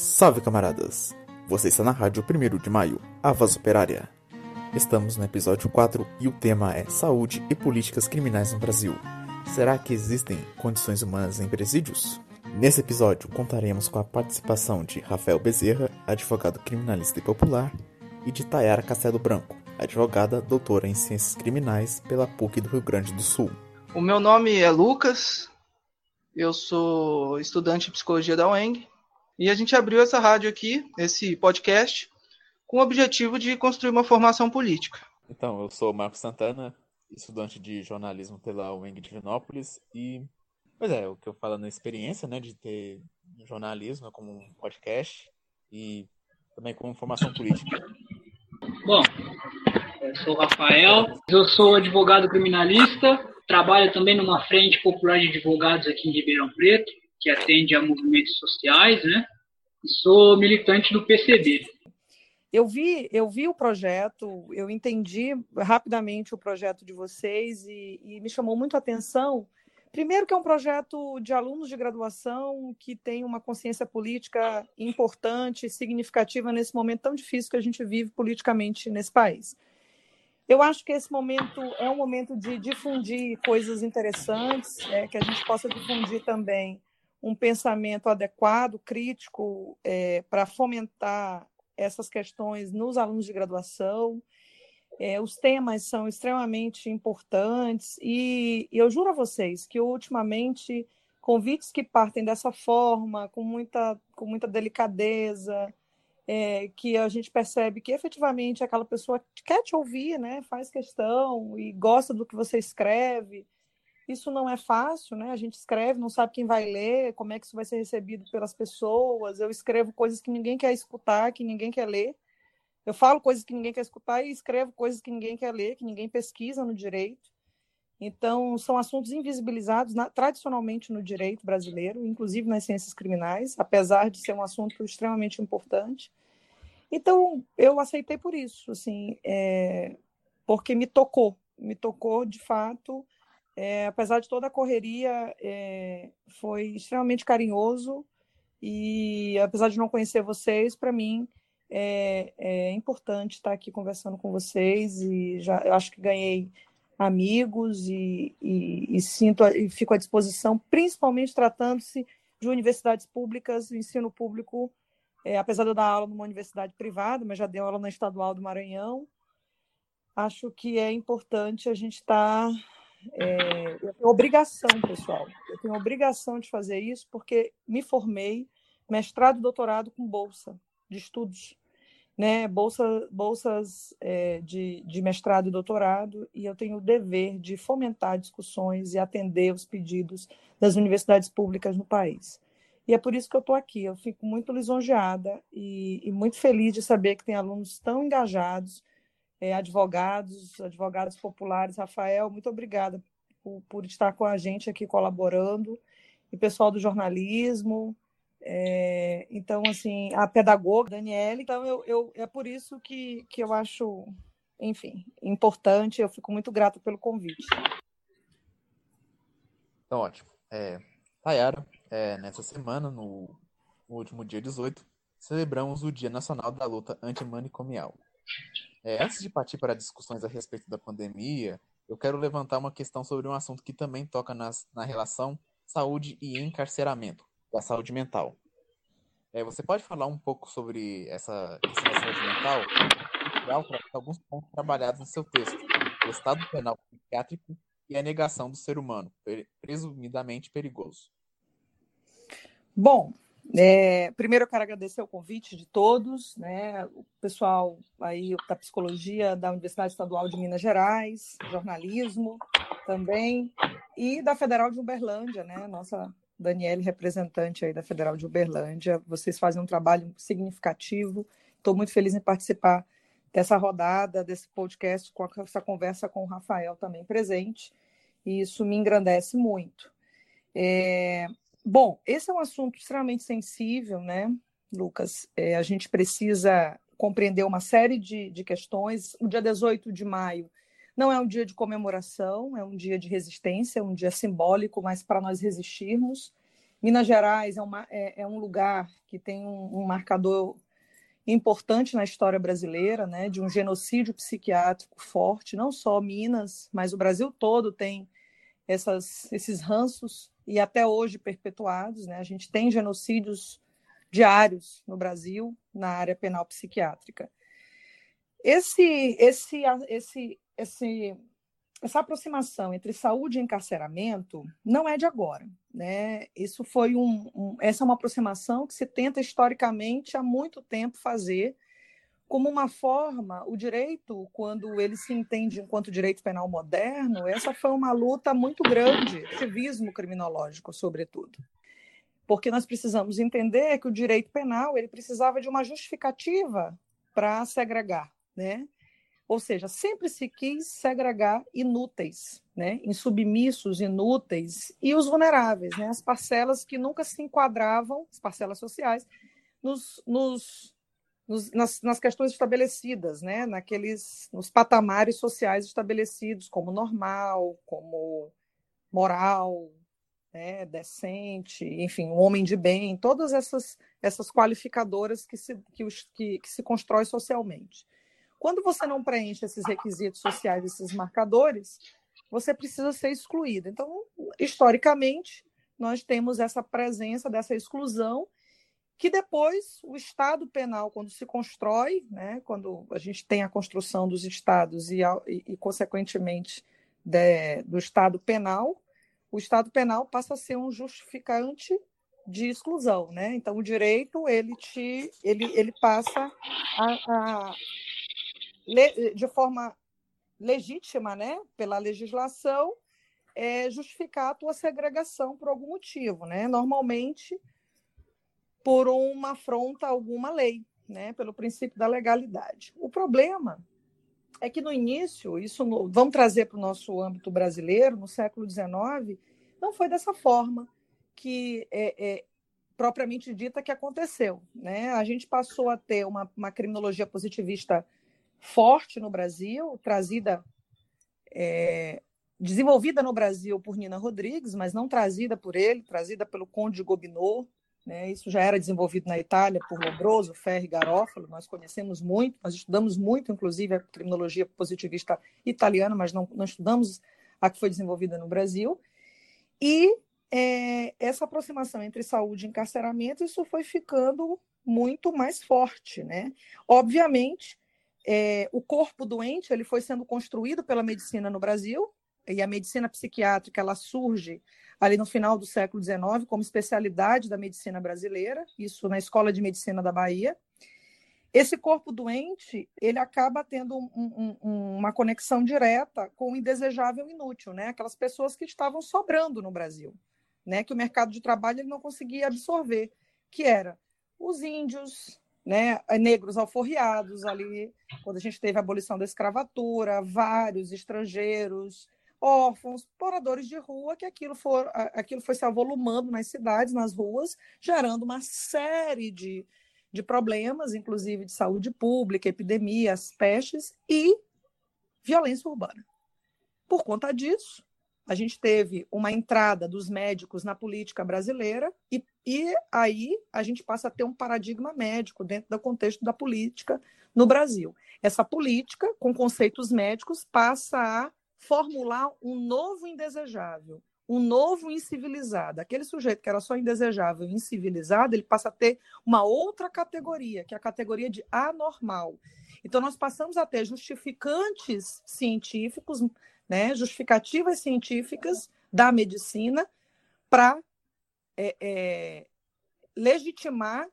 Salve camaradas! Você está na rádio 1 de maio, a voz operária. Estamos no episódio 4 e o tema é Saúde e Políticas Criminais no Brasil. Será que existem condições humanas em presídios? Nesse episódio contaremos com a participação de Rafael Bezerra, advogado criminalista e popular, e de Tayara Castelo Branco, advogada doutora em Ciências Criminais pela PUC do Rio Grande do Sul. O meu nome é Lucas, eu sou estudante de psicologia da UENG e a gente abriu essa rádio aqui, esse podcast, com o objetivo de construir uma formação política. Então, eu sou Marcos Santana, estudante de jornalismo pela UENG de Vinópolis e, pois é, o que eu falo na experiência, né, de ter jornalismo como um podcast e também como formação política. Bom, eu sou o Rafael, eu sou advogado criminalista, trabalho também numa frente popular de advogados aqui em Ribeirão Preto, que atende a movimentos sociais, né? E sou militante do PCB. Eu vi, eu vi o projeto, eu entendi rapidamente o projeto de vocês e, e me chamou muito a atenção. Primeiro, que é um projeto de alunos de graduação que tem uma consciência política importante, significativa nesse momento tão difícil que a gente vive politicamente nesse país. Eu acho que esse momento é um momento de difundir coisas interessantes, é, que a gente possa difundir também um pensamento adequado, crítico, é, para fomentar essas questões nos alunos de graduação. É, os temas são extremamente importantes e, e eu juro a vocês que ultimamente convites que partem dessa forma, com muita, com muita delicadeza, é, que a gente percebe que efetivamente aquela pessoa quer te ouvir, né? faz questão e gosta do que você escreve. Isso não é fácil, né? A gente escreve, não sabe quem vai ler, como é que isso vai ser recebido pelas pessoas. Eu escrevo coisas que ninguém quer escutar, que ninguém quer ler. Eu falo coisas que ninguém quer escutar e escrevo coisas que ninguém quer ler, que ninguém pesquisa no direito. Então, são assuntos invisibilizados na, tradicionalmente no direito brasileiro, inclusive nas ciências criminais, apesar de ser um assunto extremamente importante. Então, eu aceitei por isso, assim, é, porque me tocou, me tocou de fato é, apesar de toda a correria, é, foi extremamente carinhoso e, apesar de não conhecer vocês, para mim é, é, importante estar aqui conversando com vocês e já eu acho que ganhei amigos e, e, e sinto e fico à disposição, principalmente tratando-se de universidades públicas, ensino público, é, apesar de eu dar aula numa universidade privada, mas já dei aula na Estadual do Maranhão. Acho que é importante a gente estar tá é, eu tenho obrigação, pessoal, eu tenho obrigação de fazer isso porque me formei mestrado e doutorado com bolsa de estudos, né? Bolsa, bolsas é, de, de mestrado e doutorado, e eu tenho o dever de fomentar discussões e atender os pedidos das universidades públicas no país. E é por isso que eu estou aqui. Eu fico muito lisonjeada e, e muito feliz de saber que tem alunos tão engajados é, advogados, advogados populares. Rafael, muito obrigada por, por, estar com a gente aqui colaborando, e pessoal do jornalismo. É, então, assim, a pedagoga, Daniela, então eu, eu, é por isso que, que eu acho, enfim, importante, eu fico muito grata pelo convite. Então, ótimo. É, Tayara, é, nessa semana, no, no último dia 18, celebramos o Dia Nacional da Luta Antimanicomial. É, antes de partir para discussões a respeito da pandemia, eu quero levantar uma questão sobre um assunto que também toca nas, na relação saúde e encarceramento, da saúde mental. É, você pode falar um pouco sobre essa questão da saúde mental? alguns pontos trabalhados no seu texto, o estado penal psiquiátrico e a negação do ser humano, presumidamente perigoso. Bom, é, primeiro eu quero agradecer o convite de todos, né, o pessoal aí da psicologia da Universidade Estadual de Minas Gerais, jornalismo também, e da Federal de Uberlândia, né, nossa Daniele, representante aí da Federal de Uberlândia. Vocês fazem um trabalho significativo. Estou muito feliz em participar dessa rodada, desse podcast, com essa conversa com o Rafael também presente, e isso me engrandece muito. É, Bom, esse é um assunto extremamente sensível, né, Lucas? É, a gente precisa compreender uma série de, de questões. O dia 18 de maio não é um dia de comemoração, é um dia de resistência, é um dia simbólico, mas para nós resistirmos. Minas Gerais é, uma, é, é um lugar que tem um, um, marcador importante na história brasileira, né, de um genocídio psiquiátrico forte. Não só Minas, mas o Brasil todo tem essas, esses ranços e até hoje perpetuados. Né? A gente tem genocídios diários no Brasil na área penal psiquiátrica. Esse, esse, esse, esse, essa aproximação entre saúde e encarceramento não é de agora, né? Isso foi um, um, essa é uma aproximação que se tenta historicamente há muito tempo fazer como uma forma, o direito, quando ele se entende enquanto direito penal moderno, essa foi uma luta muito grande, civismo criminológico, sobretudo. Porque nós precisamos entender que o direito penal ele precisava de uma justificativa para segregar, né? Ou seja, sempre se quis segregar inúteis, né? insubmissos, inúteis, e os vulneráveis, né? as parcelas que nunca se enquadravam, as parcelas sociais, nos, nos nos, nas, nas, questões estabelecidas, né? Naqueles, nos patamares sociais estabelecidos, como normal, como moral, né? decente, enfim, um homem de bem, todas essas, essas qualificadoras que se, que, os, que, que se constrói socialmente. Quando você não preenche esses requisitos sociais, esses marcadores, você precisa ser excluído. Então, historicamente, nós temos essa presença dessa exclusão que depois o Estado penal, quando se constrói, né, quando a gente tem a construção dos Estados e, e, consequentemente, de, do Estado penal, o Estado penal passa a ser um justificante de exclusão, né? Então o direito ele te ele, ele passa a, a de forma legítima, né, pela legislação, é, justificar a tua segregação por algum motivo, né? Normalmente por uma afronta a alguma lei, né, pelo princípio da legalidade. O problema é que no início, isso no, vamos trazer para o nosso âmbito brasileiro, no século XIX, não foi dessa forma que é, é, propriamente dita que aconteceu. Né? A gente passou a ter uma, uma criminologia positivista forte no Brasil, trazida, é, desenvolvida no Brasil por Nina Rodrigues, mas não trazida por ele, trazida pelo Conde Gobineau, né? Isso já era desenvolvido na Itália por Lombroso, Ferri Garofalo, nós conhecemos muito, nós estudamos muito, inclusive, a criminologia positivista italiana, mas não, não estudamos a que foi desenvolvida no Brasil. E é, essa aproximação entre saúde e encarceramento, isso foi ficando muito mais forte. Né? Obviamente, é, o corpo doente ele foi sendo construído pela medicina no Brasil, e a medicina psiquiátrica ela surge ali no final do século XIX, como especialidade da medicina brasileira, isso na Escola de Medicina da Bahia. Esse corpo doente, ele acaba tendo um, um, uma conexão direta com o indesejável e inútil, né? Aquelas pessoas que estavam sobrando no Brasil, né? Que o mercado de trabalho ele não conseguia absorver, que era os índios, né? Negros alforriados ali, quando a gente teve a abolição da escravatura, vários estrangeiros, órfãos, moradores de rua, que aquilo, for, aquilo foi se avolumando nas cidades, nas ruas, gerando uma série de, de problemas, inclusive de saúde pública, epidemias, pestes e violência urbana. Por conta disso, a gente teve uma entrada dos médicos na política brasileira e, e aí a gente passa a ter um paradigma médico dentro do contexto da política no Brasil. Essa política, com conceitos médicos, passa a formular um novo indesejável, um novo incivilizado. Aquele sujeito que era só indesejável e incivilizado, ele passa a ter uma outra categoria, que é a categoria de anormal. Então, nós passamos a ter justificantes científicos, né, justificativas científicas da medicina para é, é, legitimar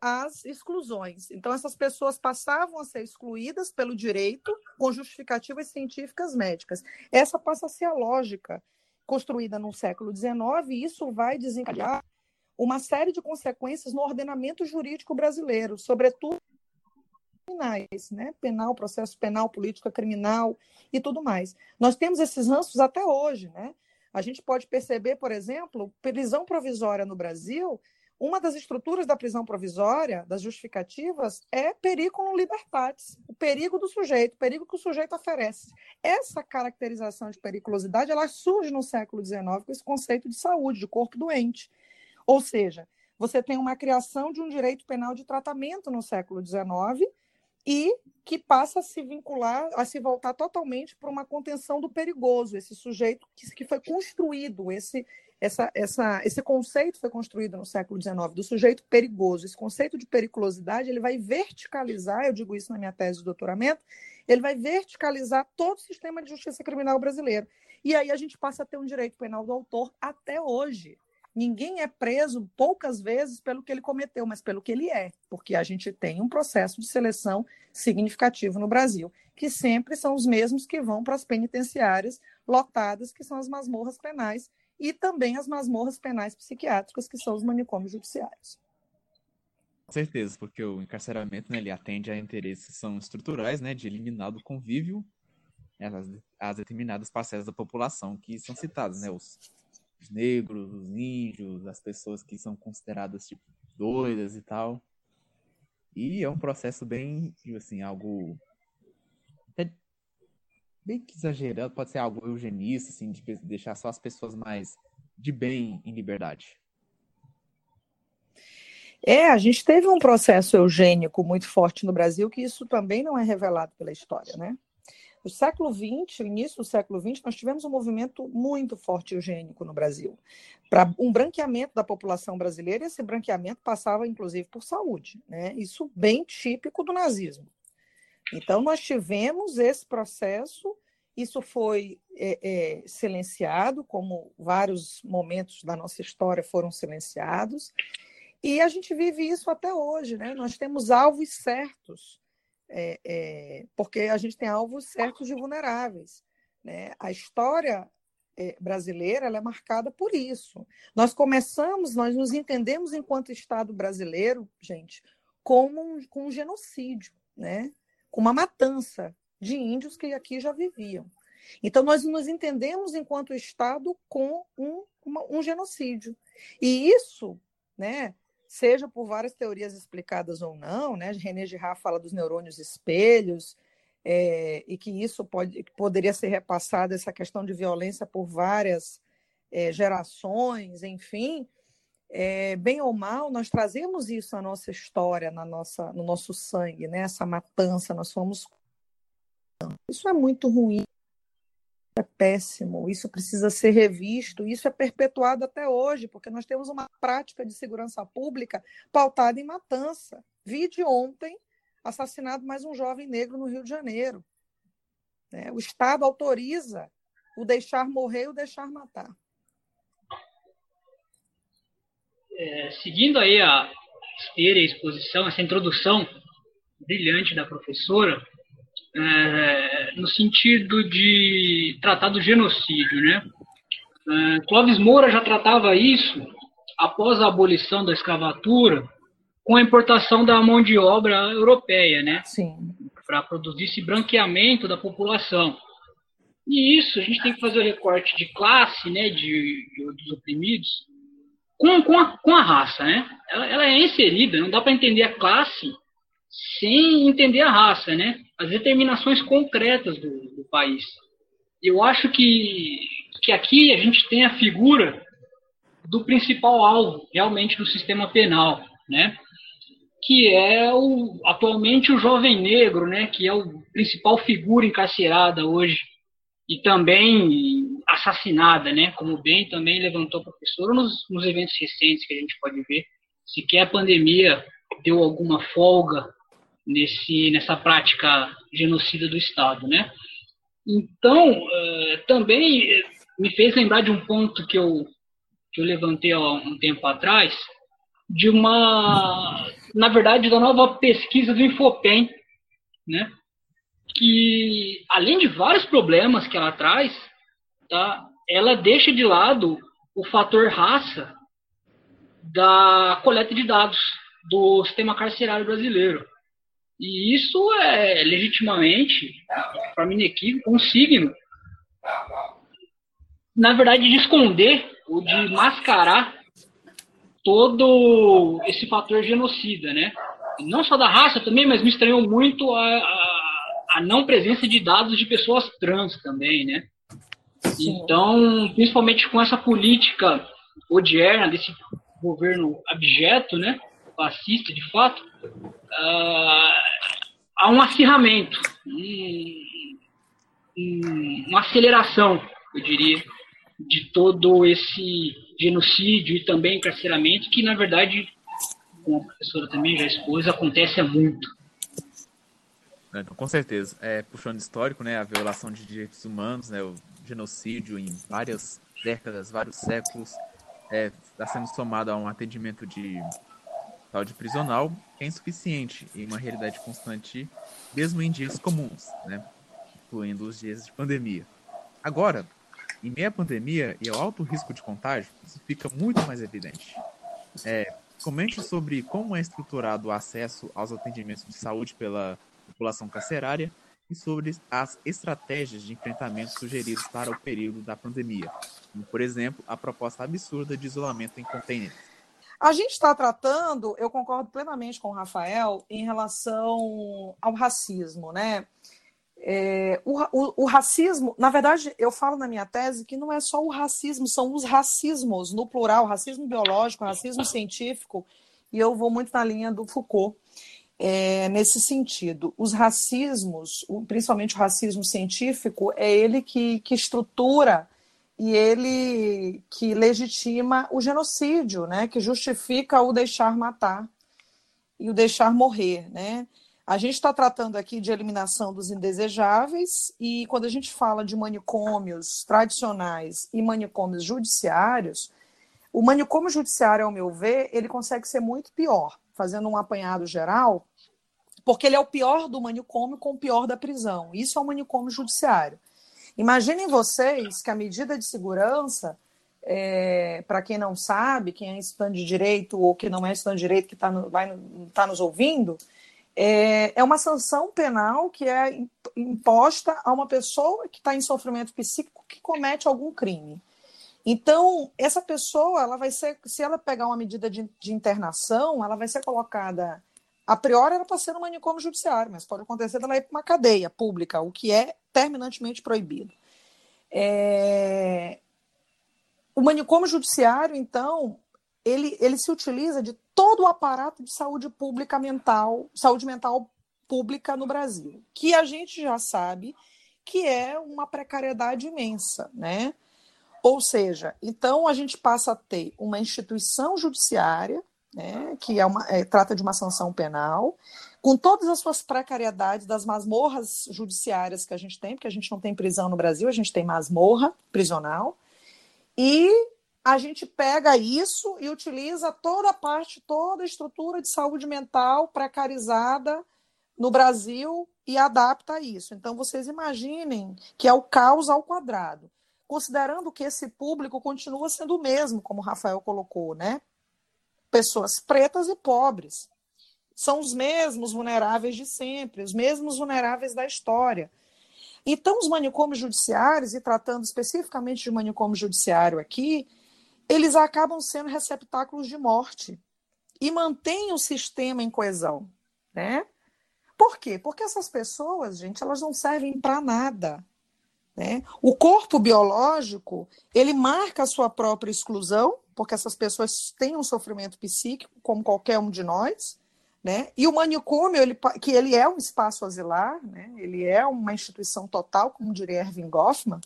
as exclusões. Então, essas pessoas passavam a ser excluídas pelo direito com justificativas científicas médicas. Essa passa a ser a lógica construída no século XIX, e isso vai desencadear uma série de consequências no ordenamento jurídico brasileiro, sobretudo criminais, né? penal, processo penal, política criminal e tudo mais. Nós temos esses ranços até hoje. Né? A gente pode perceber, por exemplo, prisão provisória no Brasil uma das estruturas da prisão provisória, das justificativas, é periculum libertatis, o perigo do sujeito, o perigo que o sujeito oferece. Essa caracterização de periculosidade ela surge no século XIX com esse conceito de saúde, de corpo doente. Ou seja, você tem uma criação de um direito penal de tratamento no século XIX e que passa a se vincular, a se voltar totalmente para uma contenção do perigoso, esse sujeito que, que foi construído, esse, essa, essa, esse conceito foi construído no século XIX, do sujeito perigoso. Esse conceito de periculosidade ele vai verticalizar, eu digo isso na minha tese de doutoramento, ele vai verticalizar todo o sistema de justiça criminal brasileiro. E aí a gente passa a ter um direito penal do autor até hoje. Ninguém é preso poucas vezes pelo que ele cometeu, mas pelo que ele é, porque a gente tem um processo de seleção significativo no Brasil, que sempre são os mesmos que vão para as penitenciárias lotadas, que são as masmorras penais, e também as masmorras penais psiquiátricas, que são os manicômios judiciários. Com certeza, porque o encarceramento né, ele atende a interesses são estruturais, né, de eliminar do convívio as, as determinadas parcelas da população que são citadas, né, os, os negros, os índios, as pessoas que são consideradas tipo doidas e tal. E é um processo bem, assim, algo bem que exagerado, pode ser algo eugenista, assim, de deixar só as pessoas mais de bem em liberdade. É, a gente teve um processo eugênico muito forte no Brasil, que isso também não é revelado pela história, né? No século XX, início do século XX, nós tivemos um movimento muito forte eugênico no Brasil, para um branqueamento da população brasileira, e esse branqueamento passava, inclusive, por saúde, né? Isso bem típico do nazismo. Então, nós tivemos esse processo, isso foi é, é, silenciado, como vários momentos da nossa história foram silenciados, e a gente vive isso até hoje, né? Nós temos alvos certos, é, é, porque a gente tem alvos certos de vulneráveis. Né? A história é, brasileira é marcada por isso. Nós começamos, nós nos entendemos enquanto Estado brasileiro, gente, como um, com um genocídio, né? Com uma matança de índios que aqui já viviam. Então, nós nos entendemos enquanto Estado com um, uma, um genocídio. E isso né, seja por várias teorias explicadas ou não, né? René Girard fala dos neurônios espelhos, é, e que isso pode, poderia ser repassado, essa questão de violência por várias é, gerações, enfim, é, bem ou mal, nós trazemos isso na nossa história, na nossa, no nosso sangue, né? essa matança, nós somos. Isso é muito ruim é péssimo, isso precisa ser revisto, isso é perpetuado até hoje, porque nós temos uma prática de segurança pública pautada em matança. Vi de ontem assassinado mais um jovem negro no Rio de Janeiro. É, o Estado autoriza o deixar morrer e o deixar matar. É, seguindo aí a esteira e a exposição, essa introdução brilhante da professora, é, no sentido de tratar do genocídio, né? É, Clóvis Moura já tratava isso após a abolição da escravatura com a importação da mão de obra europeia, né? Sim. Para produzir esse branqueamento da população. E isso a gente tem que fazer o recorte de classe, né, de, de dos oprimidos, com, com, a, com a raça, né? Ela, ela é inserida, não dá para entender a classe sem entender a raça, né? As determinações concretas do, do país. Eu acho que, que aqui a gente tem a figura do principal alvo realmente do sistema penal, né? Que é o, atualmente o jovem negro, né? Que é o principal figura encarcerada hoje e também assassinada, né? Como bem também levantou o professor nos, nos eventos recentes que a gente pode ver, sequer a pandemia deu alguma folga nesse, nessa prática genocida do Estado, né? Então, uh, também me fez lembrar de um ponto que eu, que eu levantei há um tempo atrás, de uma, na verdade, da nova pesquisa do Infopem, né? Que, além de vários problemas que ela traz, tá? ela deixa de lado o fator raça da coleta de dados do sistema carcerário brasileiro. E isso é legitimamente, para mim, um signo, na verdade, de esconder ou de mascarar todo esse fator genocida, né? Não só da raça também, mas me estranhou muito a, a, a não presença de dados de pessoas trans também, né? Sim. Então, principalmente com essa política odierna desse governo abjeto, né, fascista de fato, uh, há um acirramento, um, um, uma aceleração, eu diria, de todo esse genocídio e também encarceramento, que na verdade, como a professora também já expôs, acontece há muito. É, com certeza. É, puxando histórico, né, a violação de direitos humanos, né, o genocídio em várias décadas, vários séculos, está é, tá sendo somado a um atendimento de saúde prisional que é insuficiente em uma realidade constante, mesmo em dias comuns, né, incluindo os dias de pandemia. Agora, em meio à pandemia e ao alto risco de contágio, isso fica muito mais evidente. É, comente sobre como é estruturado o acesso aos atendimentos de saúde pela população carcerária e sobre as estratégias de enfrentamento sugeridas para o período da pandemia, como, por exemplo, a proposta absurda de isolamento em containers. A gente está tratando, eu concordo plenamente com o Rafael, em relação ao racismo, né? É, o, o, o, racismo, na verdade, eu falo na minha tese que não é só o racismo, são os racismos, no plural, racismo biológico, racismo científico, e eu vou muito na linha do Foucault é, nesse sentido. Os racismos, principalmente o racismo científico, é ele que, que estrutura e ele que legitima o genocídio, né? que justifica o deixar matar e o deixar morrer. Né? A gente está tratando aqui de eliminação dos indesejáveis, e quando a gente fala de manicômios tradicionais e manicômios judiciários, o manicômio judiciário, ao meu ver, ele consegue ser muito pior, fazendo um apanhado geral, porque ele é o pior do manicômio com o pior da prisão. Isso é o manicômio judiciário. Imaginem vocês que a medida de segurança, é, para quem não sabe, quem é estudante de direito ou que não é estudante de direito, que está no, tá nos ouvindo, é, é uma sanção penal que é imposta a uma pessoa que está em sofrimento psíquico que comete algum crime. Então, essa pessoa, ela vai ser, se ela pegar uma medida de, de internação, ela vai ser colocada a priori era para ser no manicômio judiciário, mas pode acontecer dela ir para uma cadeia pública, o que é terminantemente proibido. É... O manicômio judiciário, então, ele, ele se utiliza de todo o aparato de saúde pública mental, saúde mental pública no Brasil, que a gente já sabe que é uma precariedade imensa, né? Ou seja, então a gente passa a ter uma instituição judiciária né, que é uma, é, trata de uma sanção penal, com todas as suas precariedades das masmorras judiciárias que a gente tem, porque a gente não tem prisão no Brasil, a gente tem masmorra prisional, e a gente pega isso e utiliza toda a parte, toda a estrutura de saúde mental precarizada no Brasil e adapta a isso. Então, vocês imaginem que é o caos ao quadrado, considerando que esse público continua sendo o mesmo, como o Rafael colocou, né? Pessoas pretas e pobres. São os mesmos vulneráveis de sempre, os mesmos vulneráveis da história. Então, os manicômios judiciários, e tratando especificamente de manicômio judiciário aqui, eles acabam sendo receptáculos de morte e mantêm o sistema em coesão, né? Por quê? Porque essas pessoas, gente, elas não servem para nada. Né? O corpo biológico, ele marca a sua própria exclusão, porque essas pessoas têm um sofrimento psíquico, como qualquer um de nós, né? E o manicômio, ele, que ele é um espaço asilar, né? ele é uma instituição total, como diria Erving Goffman,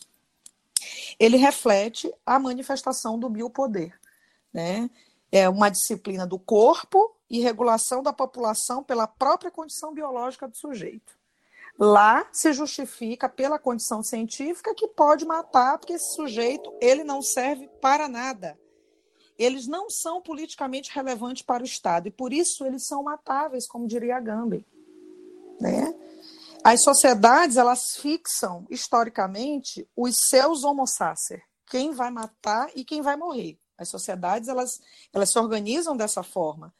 ele reflete a manifestação do biopoder. Né? É uma disciplina do corpo e regulação da população pela própria condição biológica do sujeito. Lá se justifica pela condição científica que pode matar, porque esse sujeito ele não serve para nada eles não são politicamente relevantes para o Estado e por isso eles são matáveis, como diria Gambey. Né? As sociedades elas fixam historicamente os seus homo sacer, quem vai matar e quem vai morrer. As sociedades elas, elas se organizam dessa forma,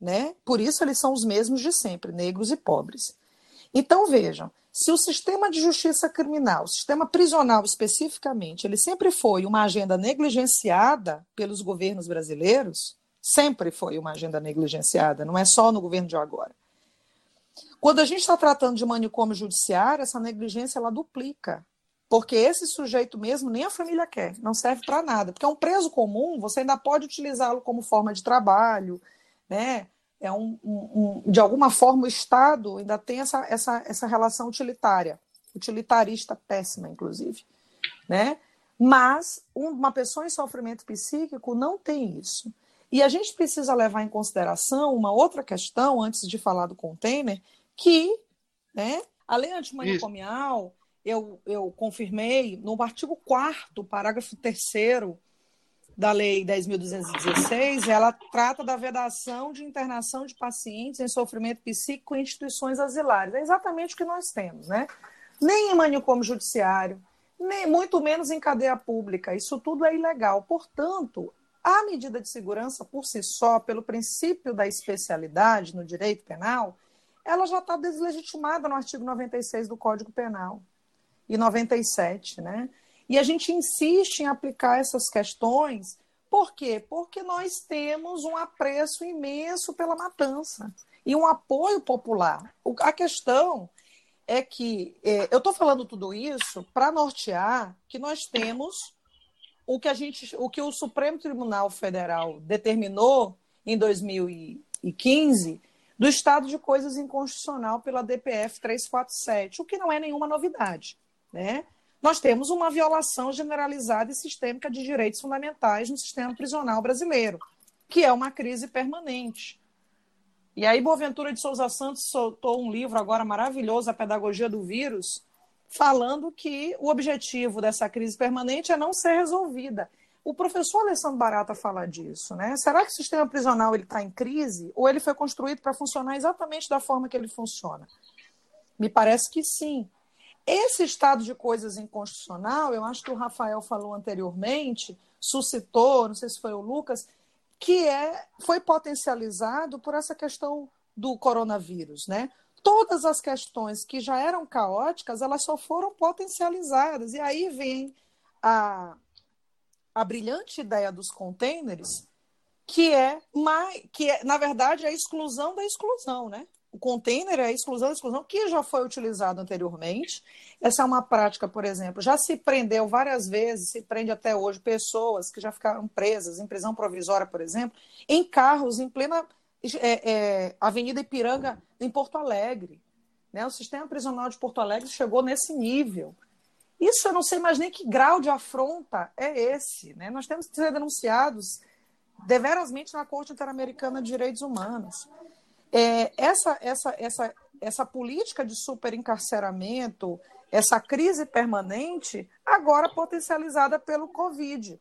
né? Por isso eles são os mesmos de sempre, negros e pobres. Então vejam, se o sistema de justiça criminal, o sistema prisional especificamente, ele sempre foi uma agenda negligenciada pelos governos brasileiros, sempre foi uma agenda negligenciada, não é só no governo de agora. Quando a gente está tratando de manicômio judiciário, essa negligência ela duplica, Porque esse sujeito mesmo nem a família quer, não serve para nada. Porque é um preso comum, você ainda pode utilizá-lo como forma de trabalho, né? É um, um, um, de alguma forma o Estado ainda tem essa, essa, essa relação utilitária, utilitarista péssima, inclusive, né? Mas uma pessoa em sofrimento psíquico não tem isso. E a gente precisa levar em consideração uma outra questão, antes de falar do container, que né, a lei antimanicomial, eu, eu confirmei no artigo 4 parágrafo 3 da Lei 10.216, ela trata da vedação de internação de pacientes em sofrimento psíquico em instituições asilares. É exatamente o que nós temos, né? Nem em manicômio judiciário, nem muito menos em cadeia pública. Isso tudo é ilegal. Portanto, a medida de segurança por si só, pelo princípio da especialidade no direito penal, ela já está deslegitimada no artigo 96 do Código Penal e 97, né? E a gente insiste em aplicar essas questões, por quê? Porque nós temos um apreço imenso pela matança e um apoio popular. A questão é que é, eu estou falando tudo isso para nortear que nós temos o que a gente, o que o Supremo Tribunal Federal determinou em 2015 do estado de coisas inconstitucional pela DPF 347, o que não é nenhuma novidade, né? Nós temos uma violação generalizada e sistêmica de direitos fundamentais no sistema prisional brasileiro, que é uma crise permanente. E aí, Boaventura de Souza Santos soltou um livro agora maravilhoso, A Pedagogia do Vírus, falando que o objetivo dessa crise permanente é não ser resolvida. O professor Alessandro Barata fala disso, né? Será que o sistema prisional ele está em crise ou ele foi construído para funcionar exatamente da forma que ele funciona? Me parece que sim. Esse estado de coisas inconstitucional, eu acho que o Rafael falou anteriormente, suscitou, não sei se foi o Lucas, que é, foi potencializado por essa questão do coronavírus, né? Todas as questões que já eram caóticas, elas só foram potencializadas. E aí vem a, a brilhante ideia dos containers, que é, mais, que é, na verdade, a exclusão da exclusão, né? O container é exclusão exclusão, que já foi utilizado anteriormente. Essa é uma prática, por exemplo, já se prendeu várias vezes, se prende até hoje pessoas que já ficaram presas em prisão provisória, por exemplo, em carros em plena é, é, Avenida Ipiranga, em Porto Alegre. Né? O sistema prisional de Porto Alegre chegou nesse nível. Isso eu não sei mais nem que grau de afronta é esse. Né? Nós temos que ser denunciados deverasmente na Corte Interamericana de Direitos Humanos é, essa, essa, essa, essa política de superencarceramento, essa crise permanente, agora potencializada pelo Covid.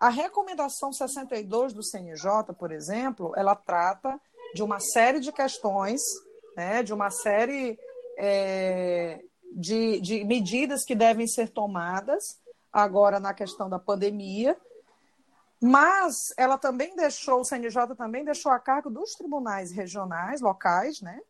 A recomendação 62 do CNJ, por exemplo, ela trata de uma série de questões, né, de uma série é, de, de medidas que devem ser tomadas agora na questão da pandemia, mas ela também deixou, o CNJ também deixou a cargo dos tribunais regionais, locais, né,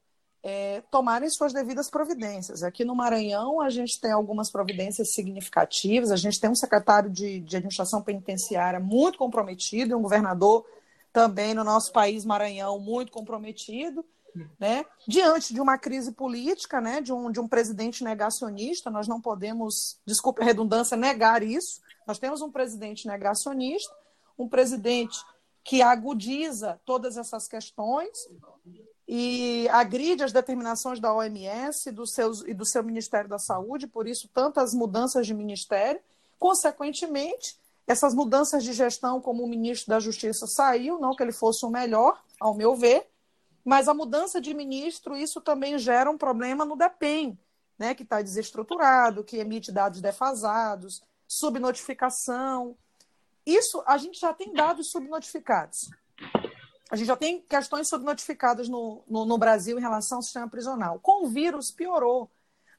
é, tomarem suas devidas providências. Aqui no Maranhão, a gente tem algumas providências significativas, a gente tem um secretário de, de administração penitenciária muito comprometido, e um governador também no nosso país, Maranhão, muito comprometido. Né? Diante de uma crise política, né? de, um, de um presidente negacionista, nós não podemos, desculpe a redundância, negar isso. Nós temos um presidente negacionista um presidente que agudiza todas essas questões e agride as determinações da OMS do seus, e do seu Ministério da Saúde, por isso tantas mudanças de ministério. Consequentemente, essas mudanças de gestão, como o ministro da Justiça saiu, não que ele fosse o melhor, ao meu ver, mas a mudança de ministro, isso também gera um problema no DEPEN, né, que está desestruturado, que emite dados defasados, subnotificação, isso a gente já tem dados subnotificados. A gente já tem questões subnotificadas no, no, no Brasil em relação ao sistema prisional. Com o vírus, piorou.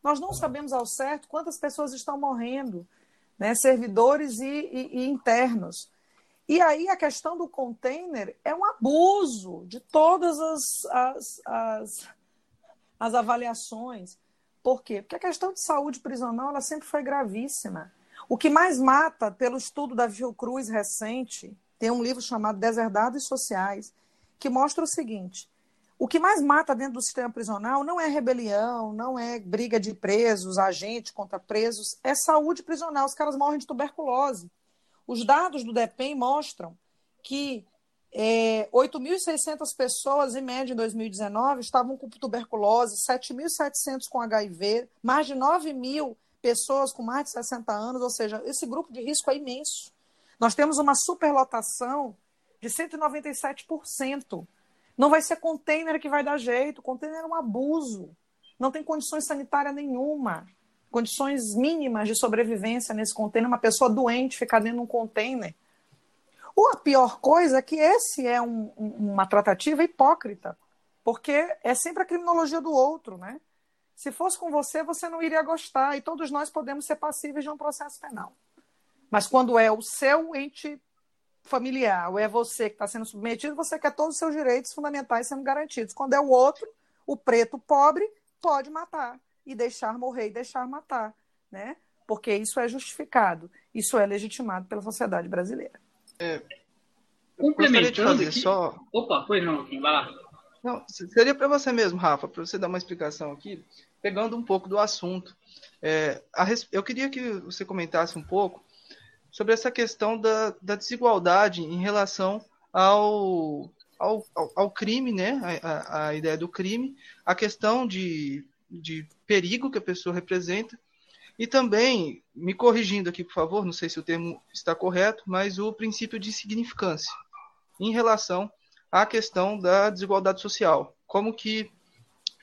Nós não sabemos ao certo quantas pessoas estão morrendo, né, servidores e, e, e internos. E aí a questão do container é um abuso de todas as, as, as, as avaliações. Por quê? Porque a questão de saúde prisional ela sempre foi gravíssima. O que mais mata, pelo estudo da Fiocruz recente, tem um livro chamado Deserdados Sociais, que mostra o seguinte: O que mais mata dentro do sistema prisional não é rebelião, não é briga de presos, agente contra presos, é saúde prisional. Os caras morrem de tuberculose. Os dados do DEPEN mostram que é, 8.600 pessoas, em média, em 2019, estavam com tuberculose, 7.700 com HIV, mais de 9 mil pessoas com mais de 60 anos, ou seja, esse grupo de risco é imenso. Nós temos uma superlotação de 197%. Não vai ser container que vai dar jeito, container é um abuso. Não tem condições sanitárias nenhuma, condições mínimas de sobrevivência nesse container. Uma pessoa doente ficar dentro de um container ou a pior coisa é que esse é um, uma tratativa hipócrita, porque é sempre a criminologia do outro, né? Se fosse com você, você não iria gostar, e todos nós podemos ser passíveis de um processo penal. Mas quando é o seu ente familiar, ou é você que está sendo submetido, você quer todos os seus direitos fundamentais sendo garantidos. Quando é o outro, o preto pobre, pode matar, e deixar morrer, e deixar matar, né? Porque isso é justificado, isso é legitimado pela sociedade brasileira. É, Complementando aqui... só. Opa, pois não, vai lá. Não, seria para você mesmo, Rafa, para você dar uma explicação aqui, pegando um pouco do assunto. É, res... Eu queria que você comentasse um pouco sobre essa questão da, da desigualdade em relação ao, ao, ao, ao crime, né? A, a, a, ideia do crime, a questão de, de perigo que a pessoa representa e também, me corrigindo aqui, por favor, não sei se o termo está correto, mas o princípio de significância em relação à questão da desigualdade social. Como que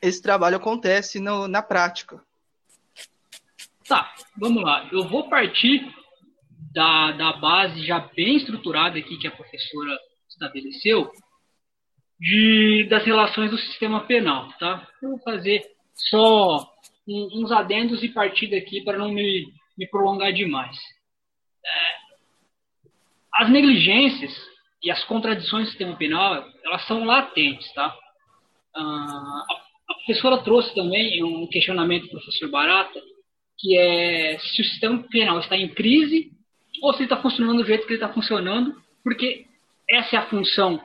esse trabalho acontece no, na prática? Tá, vamos lá. Eu vou partir da, da base já bem estruturada aqui que a professora estabeleceu, de, das relações do sistema penal, tá? Eu vou fazer só uns adendos e partida aqui para não me, me prolongar demais. É, as negligências e as contradições do sistema penal, elas são latentes, tá? Ah, a professora trouxe também um questionamento do professor Barata, que é se o sistema penal está em crise ou se está funcionando do jeito que ele está funcionando, porque essa é a função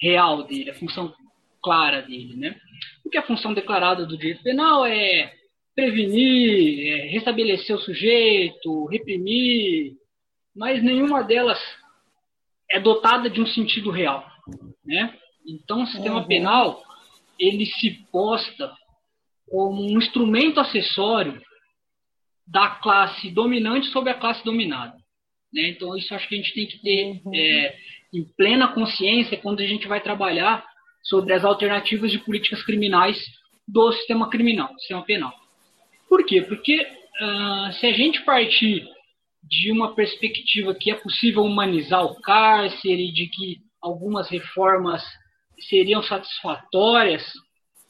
real dele, a função clara dele, né? Porque a função declarada do direito penal é prevenir, é, restabelecer o sujeito, reprimir, mas nenhuma delas é dotada de um sentido real, né? Então, o sistema uhum. penal ele se posta como um instrumento acessório da classe dominante sobre a classe dominada. Né? Então, isso acho que a gente tem que ter uhum. é, em plena consciência quando a gente vai trabalhar sobre as alternativas de políticas criminais do sistema criminal, do sistema penal. Por quê? Porque uh, se a gente partir de uma perspectiva que é possível humanizar o cárcere, de que algumas reformas seriam satisfatórias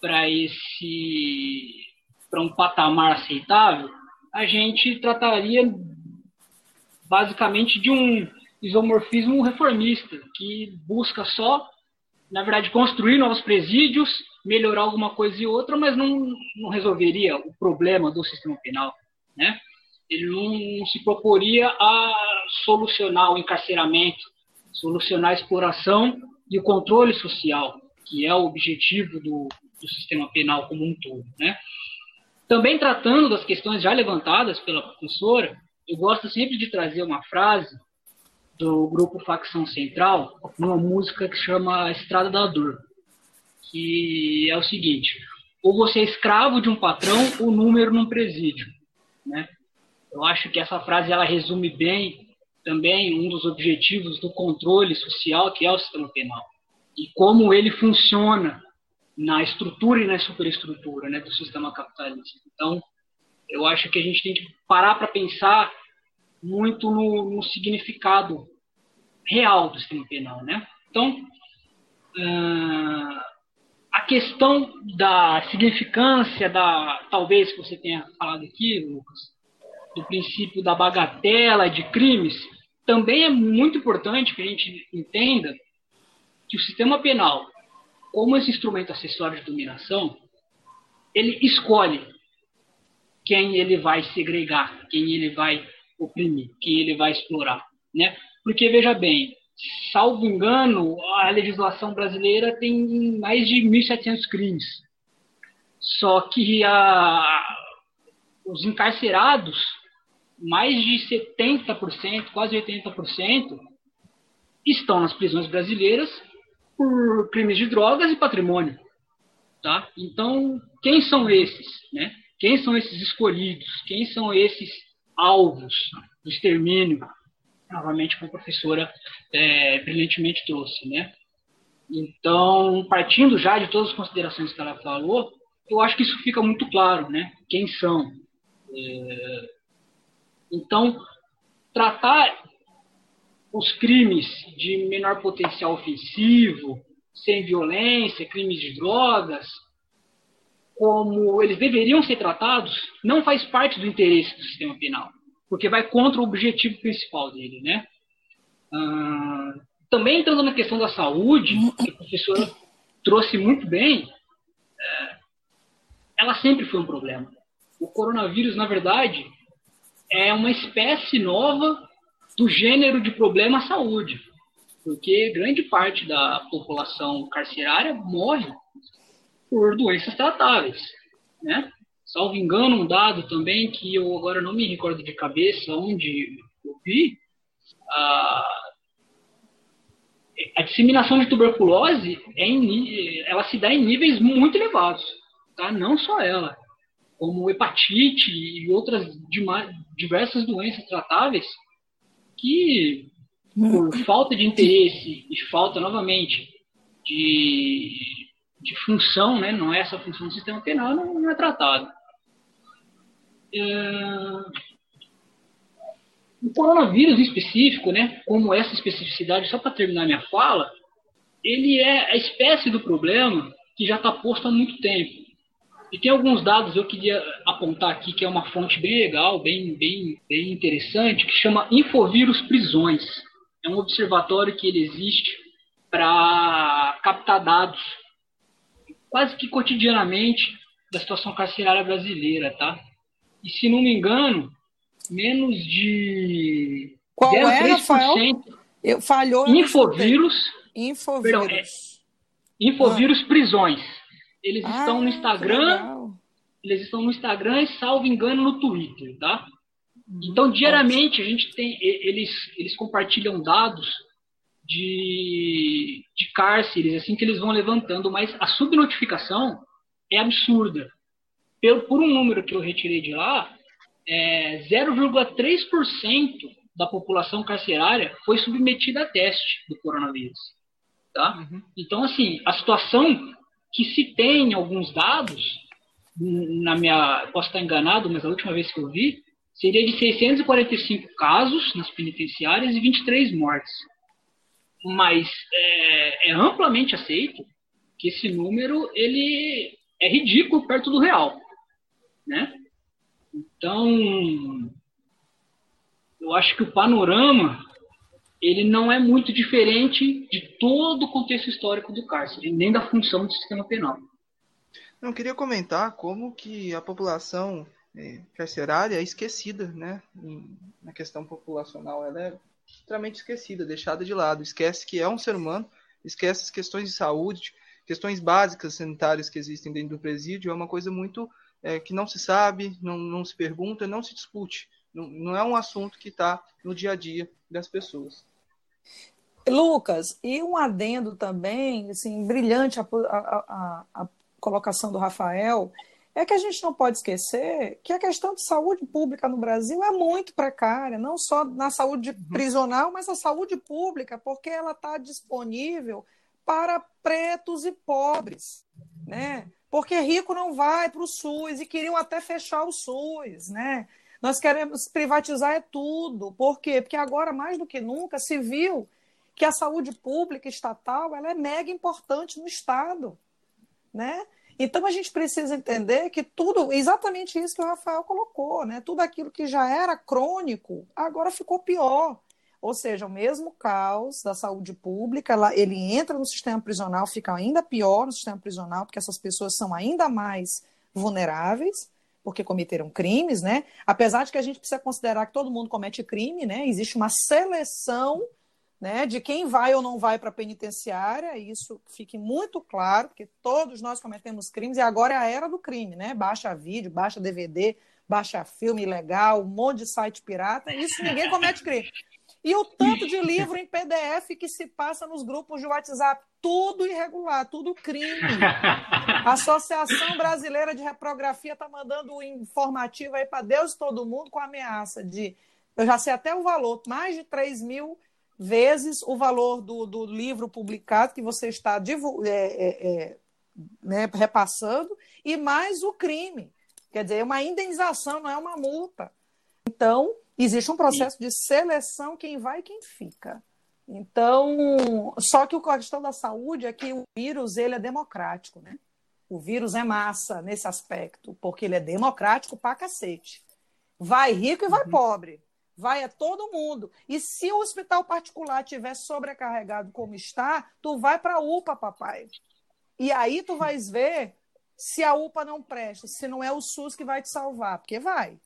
para esse para um patamar aceitável, a gente trataria basicamente de um isomorfismo reformista que busca só, na verdade, construir novos presídios melhorar alguma coisa e outra, mas não, não resolveria o problema do sistema penal, né? Ele não se proporia a solucionar o encarceramento, solucionar a exploração e o controle social, que é o objetivo do, do sistema penal como um todo, né? Também tratando das questões já levantadas pela professora, eu gosto sempre de trazer uma frase do grupo Facção Central, numa música que chama Estrada da Dor que é o seguinte: ou você é escravo de um patrão ou número num presídio, né? Eu acho que essa frase ela resume bem também um dos objetivos do controle social que é o sistema penal e como ele funciona na estrutura e na superestrutura né, do sistema capitalista. Então, eu acho que a gente tem que parar para pensar muito no, no, significado real do sistema penal, né? Então, uh, a questão da significância da, talvez você tenha falado aqui, Lucas, do princípio da bagatela de crimes, também é muito importante que a gente entenda que o sistema penal, como esse instrumento acessório de dominação, ele escolhe quem ele vai segregar, quem ele vai oprimir, quem ele vai explorar, né? Porque veja bem, salvo engano, a legislação brasileira tem mais de 1.700 crimes. Só que a, os encarcerados, mais de 70%, quase 80%, estão nas prisões brasileiras por crimes de drogas e patrimônio. Tá? Então, quem são esses? Né? Quem são esses escolhidos? Quem são esses alvos do extermínio? Novamente, como a professora é, brilhantemente trouxe. Né? Então, partindo já de todas as considerações que ela falou, eu acho que isso fica muito claro, né? Quem são. É... Então, tratar os crimes de menor potencial ofensivo, sem violência, crimes de drogas, como eles deveriam ser tratados, não faz parte do interesse do sistema penal, porque vai contra o objetivo principal dele, né? Ah, também entrando na questão da saúde, que a professora trouxe muito bem, é, ela sempre foi um problema. O coronavírus, na verdade, é uma espécie nova do gênero de problema saúde, porque grande parte da população carcerária morre por doenças tratáveis, né? Salvo engano, um dado também que eu agora não me recordo de cabeça onde eu vi, a, a disseminação de tuberculose é em, ela se dá em níveis muito elevados, tá? Não só ela, como hepatite e outras diversas doenças tratáveis que por falta de interesse e falta novamente de, de função, né, não é essa função do sistema penal, não, não é tratado. É... O coronavírus em específico, né, como essa especificidade, só para terminar minha fala, ele é a espécie do problema que já está posto há muito tempo. E tem alguns dados eu queria apontar aqui, que é uma fonte bem legal, bem, bem, bem interessante, que chama Infovírus Prisões. É um observatório que ele existe para captar dados quase que cotidianamente da situação carcerária brasileira, tá? E se não me engano, menos de Qual 0,3%. É, Rafael? Eu, falhou. Infovírus. Infovírus. Perdão, é, Infovírus ah. Prisões. Eles ah, estão no Instagram. Eles estão no Instagram e, salvo engano, no Twitter, tá? Então, diariamente, a gente tem. Eles, eles compartilham dados de, de cárceres, assim que eles vão levantando, mas a subnotificação é absurda. Pelo, por um número que eu retirei de lá, é 0,3% da população carcerária foi submetida a teste do coronavírus. Tá? Uhum. Então, assim, a situação que se tem alguns dados, na minha, posso estar enganado, mas a última vez que eu vi, seria de 645 casos nas penitenciárias e 23 mortes. Mas é, é amplamente aceito que esse número ele é ridículo perto do real, né? Então, eu acho que o panorama ele não é muito diferente de todo o contexto histórico do cárcere, nem da função do sistema penal. Não queria comentar como que a população é, carcerária é esquecida, né? Na questão populacional, ela é extremamente esquecida, deixada de lado. Esquece que é um ser humano, esquece as questões de saúde, questões básicas sanitárias que existem dentro do presídio. É uma coisa muito é, que não se sabe, não, não se pergunta, não se discute. Não, não é um assunto que está no dia a dia das pessoas. Lucas, e um adendo também, assim, brilhante a, a, a, a colocação do Rafael, é que a gente não pode esquecer que a questão de saúde pública no Brasil é muito precária, não só na saúde uhum. prisional, mas a saúde pública, porque ela está disponível para pretos e pobres, né? Porque rico não vai para o SUS e queriam até fechar o SUS, né? Nós queremos privatizar é tudo. Por quê? Porque agora, mais do que nunca, se viu que a saúde pública estatal ela é mega importante no Estado. Né? Então a gente precisa entender que tudo, exatamente isso que o Rafael colocou, né? Tudo aquilo que já era crônico, agora ficou pior. Ou seja, o mesmo caos da saúde pública, ele entra no sistema prisional, fica ainda pior no sistema prisional, porque essas pessoas são ainda mais vulneráveis porque cometeram crimes, né? Apesar de que a gente precisa considerar que todo mundo comete crime, né? Existe uma seleção né, de quem vai ou não vai para a penitenciária, isso fique muito claro, porque todos nós cometemos crimes e agora é a era do crime, né? Baixa vídeo, baixa DVD, baixa filme ilegal, um monte de site pirata, isso ninguém comete crime. E o tanto de livro em PDF que se passa nos grupos de WhatsApp, tudo irregular, tudo crime. A Associação Brasileira de Reprografia está mandando um informativo aí para Deus e todo mundo com ameaça de, eu já sei até o valor, mais de 3 mil vezes o valor do, do livro publicado que você está é, é, é, né, repassando e mais o crime. Quer dizer, é uma indenização, não é uma multa. Então, existe um processo de seleção quem vai e quem fica. Então, só que a questão da saúde é que o vírus ele é democrático, né? O vírus é massa nesse aspecto, porque ele é democrático pra cacete. Vai rico e vai uhum. pobre vai a todo mundo. E se o hospital particular tiver sobrecarregado como está, tu vai para a UPA, papai. E aí tu vais ver se a UPA não presta, se não é o SUS que vai te salvar, porque vai.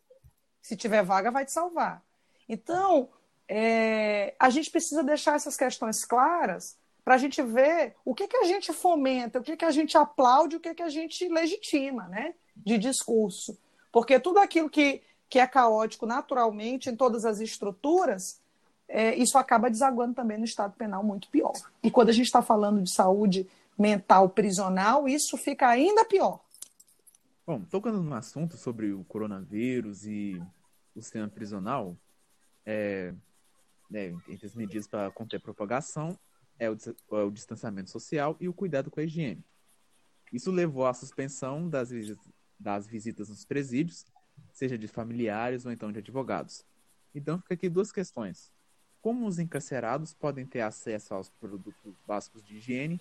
Se tiver vaga, vai te salvar. Então, é, a gente precisa deixar essas questões claras para a gente ver o que, que a gente fomenta, o que, que a gente aplaude, o que, que a gente legitima né, de discurso. Porque tudo aquilo que que é caótico naturalmente em todas as estruturas, é, isso acaba desaguando também no estado penal muito pior. E quando a gente está falando de saúde mental prisional, isso fica ainda pior. Bom, tocando no assunto sobre o coronavírus e o sistema prisional, é, né, entre as medidas para conter a propagação é o, é o, distanciamento social e o cuidado com a higiene. Isso levou à suspensão das visitas, das visitas nos presídios seja de familiares ou então de advogados. Então fica aqui duas questões. Como os encarcerados podem ter acesso aos produtos básicos de higiene,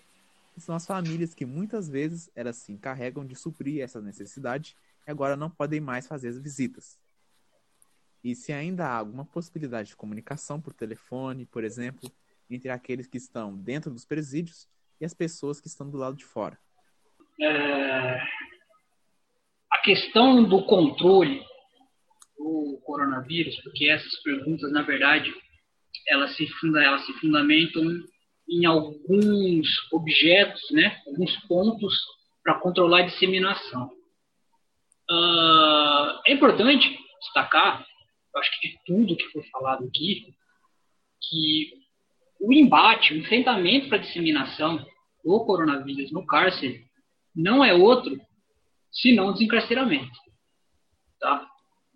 são as famílias que muitas vezes elas se encarregam de suprir essa necessidade e agora não podem mais fazer as visitas. E se ainda há alguma possibilidade de comunicação por telefone, por exemplo, entre aqueles que estão dentro dos presídios e as pessoas que estão do lado de fora. É, a questão do controle do coronavírus, porque essas perguntas, na verdade, elas se, funda, elas se fundamentam em alguns objetos, né, alguns pontos para controlar a disseminação. Uh, é importante destacar, acho que de tudo que foi falado aqui, que o embate, o enfrentamento para a disseminação do coronavírus no cárcere não é outro senão desencarceramento. Tá?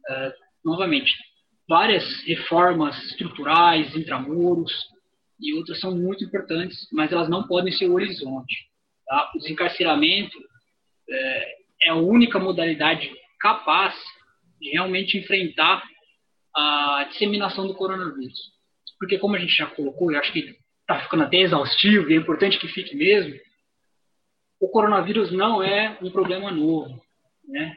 É, novamente, várias reformas estruturais, intramuros e outras são muito importantes, mas elas não podem ser o horizonte. Tá? O desencarceramento é, é a única modalidade capaz de realmente enfrentar a disseminação do coronavírus. Porque, como a gente já colocou, eu acho que está ficando até exaustivo e é importante que fique mesmo, o coronavírus não é um problema novo. Né?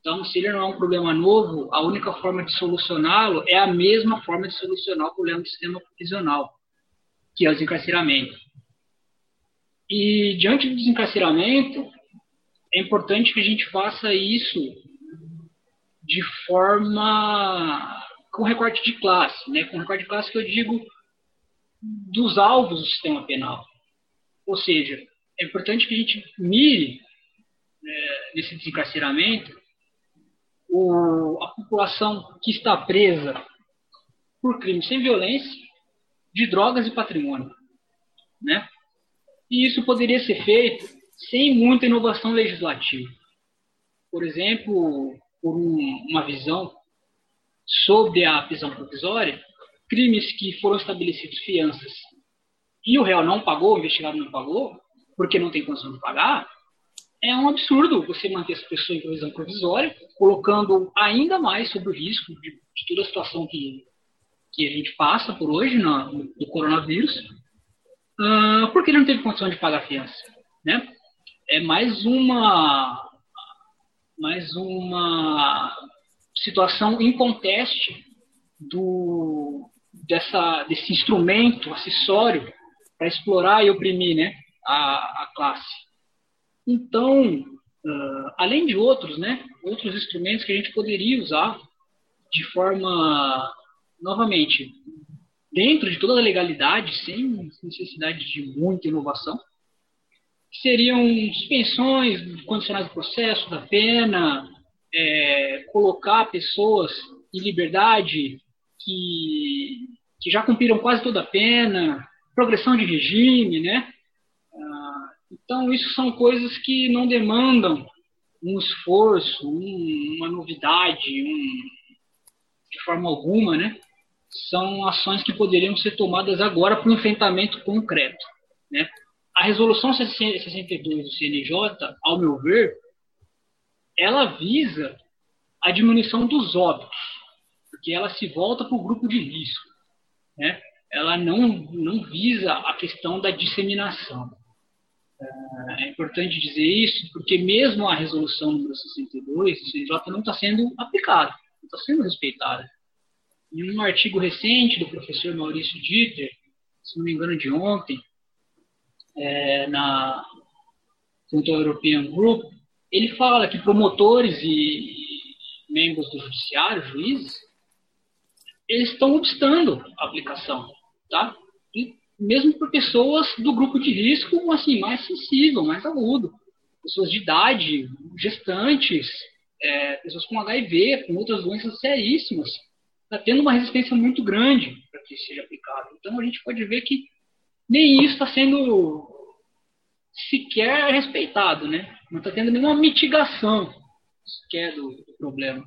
Então, se ele não é um problema novo, a única forma de solucioná-lo é a mesma forma de solucionar o problema do sistema prisional, que é o desencarceramento. E diante do desencarceramento, é importante que a gente faça isso de forma com recorte de classe, né? Com recorte de classe que eu digo dos alvos do sistema penal. Ou seja, é importante que a gente mire é, nesse desencarceramento o, a população que está presa por crimes sem violência, de drogas e patrimônio. Né? E isso poderia ser feito sem muita inovação legislativa. Por exemplo, por um, uma visão sobre a prisão provisória, crimes que foram estabelecidos fianças e o réu não pagou, o investigado não pagou, porque não tem condição de pagar, é um absurdo você manter essa pessoa em prisão provisória, colocando ainda mais sobre o risco de, de toda a situação que, que a gente passa por hoje no, no coronavírus, uh, porque ele não teve condição de pagar a fiança. Né? É mais uma, mais uma situação inconteste do, dessa, desse instrumento acessório para explorar e oprimir né, a, a classe. Então, uh, além de outros, né, outros instrumentos que a gente poderia usar de forma, novamente, dentro de toda a legalidade, sem necessidade de muita inovação, seriam suspensões condicionais do processo, da pena, é, colocar pessoas em liberdade que, que já cumpriram quase toda a pena, progressão de regime, né? Ah, então, isso são coisas que não demandam um esforço, um, uma novidade, um, de forma alguma, né? São ações que poderiam ser tomadas agora para um enfrentamento concreto, né? A resolução 62 do CNJ, ao meu ver, ela visa a diminuição dos óbitos, porque ela se volta para o grupo de risco, né? Ela não não visa a questão da disseminação. É importante dizer isso, porque mesmo a resolução número 62 do CNJ não está sendo aplicada, não está sendo respeitada. Em um artigo recente do professor Maurício Dieter, se não me engano de ontem, é, na Central European Group, ele fala que promotores e membros do judiciário, juízes, eles estão obstando a aplicação, tá? E mesmo por pessoas do grupo de risco, assim, mais sensível, mais agudo, pessoas de idade, gestantes, é, pessoas com HIV, com outras doenças seríssimas, está tendo uma resistência muito grande para que seja aplicado. Então a gente pode ver que nem isso está sendo sequer respeitado, né? Não está tendo nenhuma mitigação sequer do, do problema.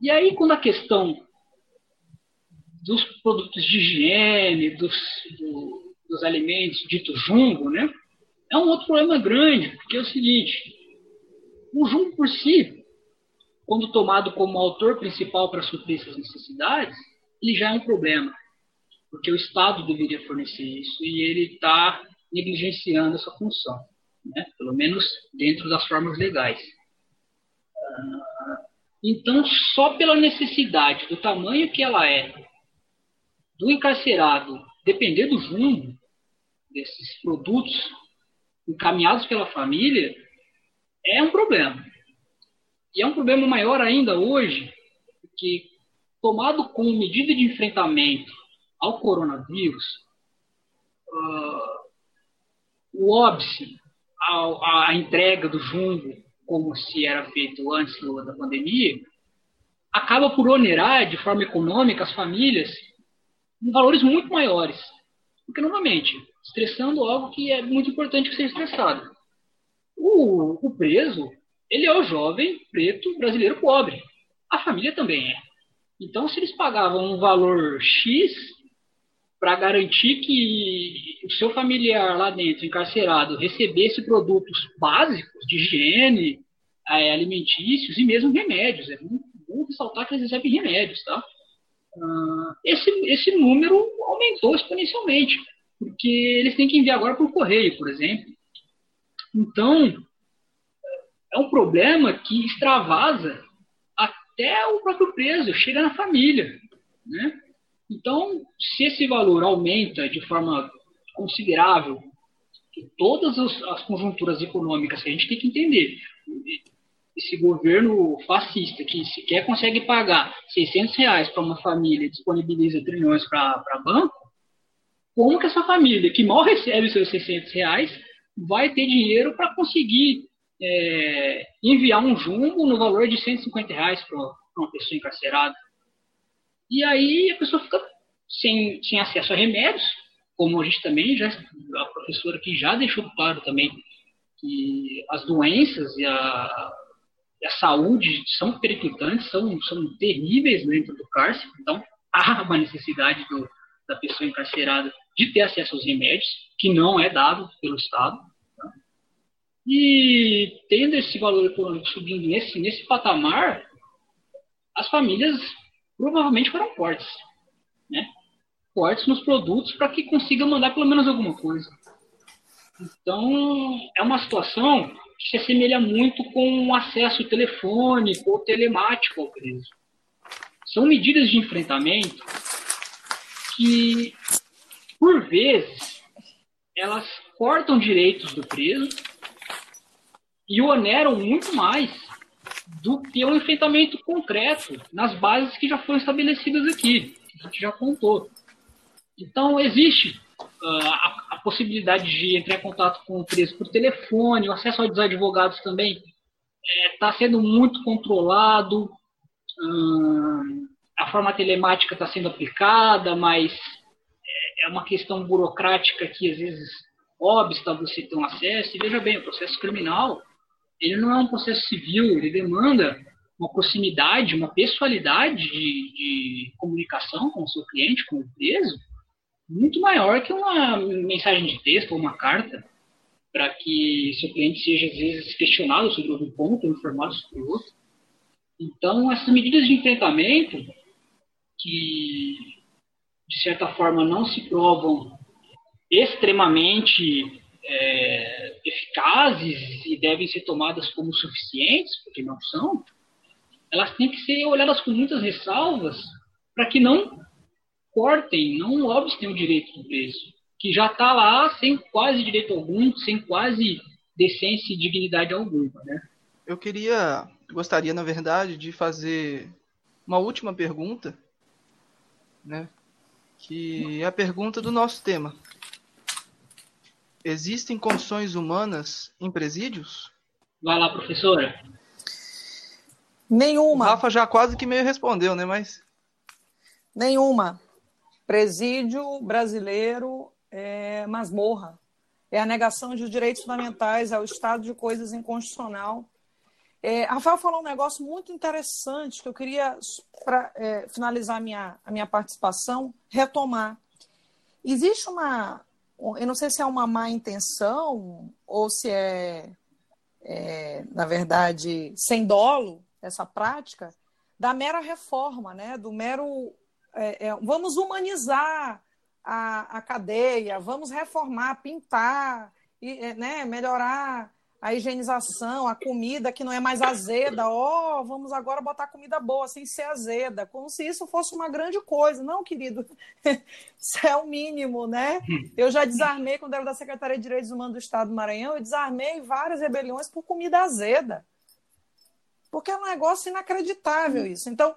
E aí, quando a questão dos produtos de higiene, dos, do, dos alimentos ditos jumbo, né? É um outro problema grande, porque é o seguinte: o jumbo por si, quando tomado como autor principal para suprir essas necessidades, ele já é um problema, porque o Estado deveria fornecer isso e ele está negligenciando essa função, né? pelo menos dentro das formas legais. Então, só pela necessidade, do tamanho que ela é, do encarcerado depender do rumo desses produtos encaminhados pela família, é um problema. E é um problema maior ainda hoje, porque tomado como medida de enfrentamento ao coronavírus, uh, o óbice, a, entrega do jumbo, como se era feito antes da pandemia, acaba por onerar de forma econômica as famílias em valores muito maiores. Porque, novamente, estressando algo que é muito importante que seja estressado. O, o preso, ele é o jovem preto brasileiro pobre. A família também é. Então, se eles pagavam um valor X para garantir que o seu familiar lá dentro, encarcerado, recebesse produtos básicos de higiene, é, alimentícios e mesmo remédios. É muito bom ressaltar que eles recebem remédios, tá? Uh, esse, esse número aumentou exponencialmente, porque eles têm que enviar agora por correio, por exemplo. Então, é um problema que extravasa até o próprio preso, chega na família, né? Então, se esse valor aumenta de forma considerável, todas as conjunturas econômicas que a gente tem que entender, esse governo fascista que sequer consegue pagar 600 reais para uma família e disponibiliza trilhões para banco, como que essa família, que mal recebe seus 600 reais, vai ter dinheiro para conseguir é, enviar um jumbo no valor de 150 reais para uma pessoa encarcerada? E aí a pessoa fica sem, sem acesso a remédios, como a gente também já, a professora aqui já deixou claro também, que as doenças e a, e a saúde são periclitantes, são, são terríveis dentro do cárcere, então há uma necessidade do, da pessoa encarcerada de ter acesso aos remédios, que não é dado pelo Estado. E tendo esse valor econômico subindo nesse, nesse patamar, as famílias provavelmente foram cortes. Né? Cortes nos produtos para que consiga mandar pelo menos alguma coisa. Então, é uma situação que se assemelha muito com o acesso telefônico ou telemático ao preso. São medidas de enfrentamento que, por vezes, elas cortam direitos do preso e oneram muito mais do que um enfrentamento concreto nas bases que já foram estabelecidas aqui, que a gente já contou. Então, existe uh, a, a, possibilidade de entrar em contato com o preso por telefone, o acesso aos advogados também está é, sendo muito controlado, uh, a forma telemática está sendo aplicada, mas é, é uma questão burocrática que às vezes obsta você ter um acesso. E veja bem, o processo criminal ele não é um processo civil, ele demanda uma proximidade, uma pessoalidade de, de comunicação com o seu cliente, com o preso, muito maior que uma mensagem de texto ou uma carta, para que seu cliente seja, às vezes, questionado sobre algum ponto, informado sobre outro. Então, essas medidas de enfrentamento, que, de certa forma, não se provam extremamente é, eficazes e devem ser tomadas como suficientes, porque não são, elas têm que ser olhadas com muitas ressalvas para que não cortem, não obstem o direito do preso, que já está lá sem quase direito algum, sem quase decência e dignidade alguma. Né? Eu queria, gostaria, na verdade, de fazer uma última pergunta, né? que é a pergunta do nosso tema. Existem condições humanas em presídios? Vai lá, professora. Nenhuma. O Rafa já quase que meio respondeu, né? Mas. Nenhuma. Presídio brasileiro é masmorra. É a negação de direitos fundamentais, é o estado de coisas inconstitucional. É, Rafael falou um negócio muito interessante que eu queria, para é, finalizar a minha, a minha participação, retomar. Existe uma. Eu não sei se é uma má intenção ou se é, é na verdade, sem dolo essa prática da mera reforma, né? do mero é, é, vamos humanizar a, a cadeia, vamos reformar, pintar, e, é, né, melhorar a higienização, a comida que não é mais azeda, ó, oh, vamos agora botar comida boa, sem ser azeda, como se isso fosse uma grande coisa. Não, querido, isso é o mínimo, né? Eu já desarmei, quando era da Secretaria de Direitos Humanos do Estado do Maranhão, eu desarmei várias rebeliões por comida azeda. Porque é um negócio inacreditável isso. Então,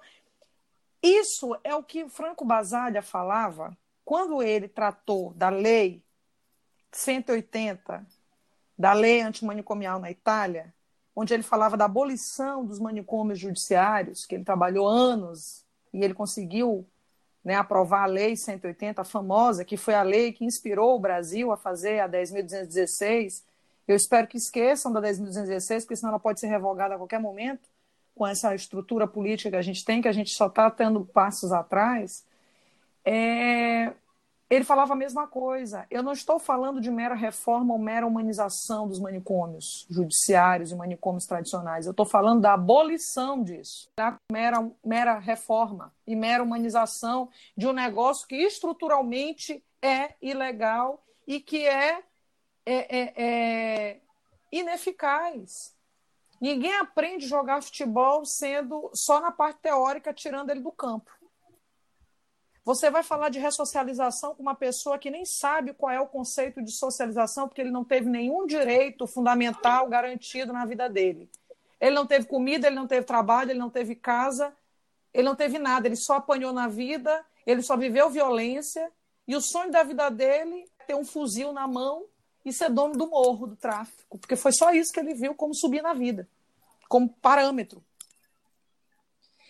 isso é o que Franco Basaglia falava quando ele tratou da lei 180, da lei antimanicomial na Itália, onde ele falava da abolição dos manicômios judiciários, que ele trabalhou anos e ele conseguiu né, aprovar a lei 180, a famosa, que foi a lei que inspirou o Brasil a fazer a 10.216. Eu espero que esqueçam da 10.216, porque senão ela pode ser revogada a qualquer momento com essa estrutura política que a gente tem, que a gente só está tendo passos atrás, é... ele falava a mesma coisa. Eu não estou falando de mera reforma ou mera humanização dos manicômios judiciários e manicômios tradicionais. Eu estou falando da abolição disso, da mera, mera reforma e mera humanização de um negócio que estruturalmente é ilegal e que é, é, é, é ineficaz. Ninguém aprende a jogar futebol sendo só na parte teórica, tirando ele do campo. Você vai falar de ressocialização com uma pessoa que nem sabe qual é o conceito de socialização, porque ele não teve nenhum direito fundamental garantido na vida dele. Ele não teve comida, ele não teve trabalho, ele não teve casa, ele não teve nada, ele só apanhou na vida, ele só viveu violência, e o sonho da vida dele é ter um fuzil na mão e ser dono do morro do tráfico, porque foi só isso que ele viu como subir na vida, como parâmetro.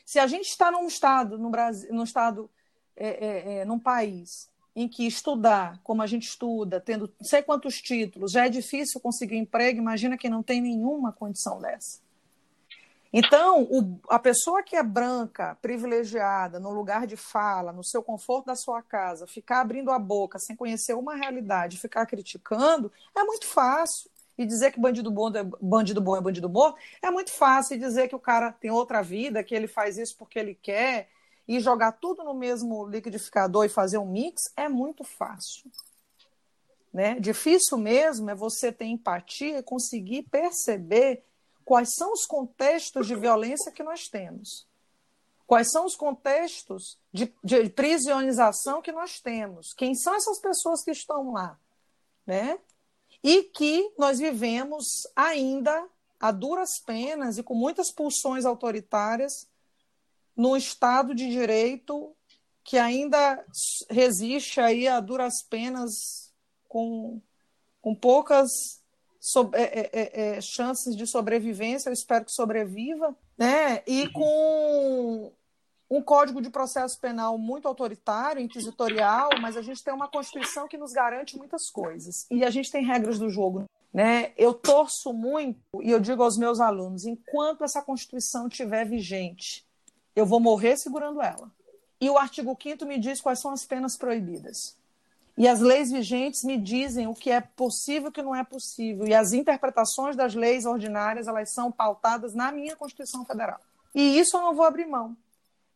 Se a gente está num estado, no Brasil, num estado, é, é, é, num país em que estudar como a gente estuda, tendo não sei quantos títulos, já é difícil conseguir emprego, imagina quem não tem nenhuma condição dessa. Então, o, a pessoa que é branca, privilegiada, no lugar de fala, no seu conforto da sua casa, ficar abrindo a boca sem conhecer uma realidade, ficar criticando, é muito fácil. E dizer que bandido bom é bandido bom é bandido bom é muito fácil. E dizer que o cara tem outra vida, que ele faz isso porque ele quer, e jogar tudo no mesmo liquidificador e fazer um mix é muito fácil. Né? Difícil mesmo é você ter empatia e conseguir perceber quais são os contextos de violência que nós temos. Quais são os contextos de, de prisionização que nós temos? Quem são essas pessoas que estão lá? Né? E que nós vivemos ainda a duras penas e com muitas pulsões autoritárias no Estado de Direito que ainda resiste aí a duras penas com, com poucas so, é, é, é, é chances de sobrevivência, eu espero que sobreviva, né? E com um código de processo penal muito autoritário, inquisitorial, mas a gente tem uma Constituição que nos garante muitas coisas. E a gente tem regras do jogo. Né? Eu torço muito, e eu digo aos meus alunos: enquanto essa Constituição estiver vigente, eu vou morrer segurando ela. E o artigo 5 me diz quais são as penas proibidas. E as leis vigentes me dizem o que é possível e o que não é possível. E as interpretações das leis ordinárias, elas são pautadas na minha Constituição Federal. E isso eu não vou abrir mão.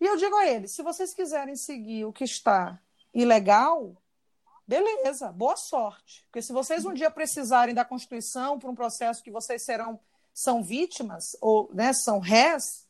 E eu digo a eles: se vocês quiserem seguir o que está ilegal, beleza, boa sorte. Porque se vocês um dia precisarem da Constituição por um processo que vocês serão são vítimas ou né, são réis,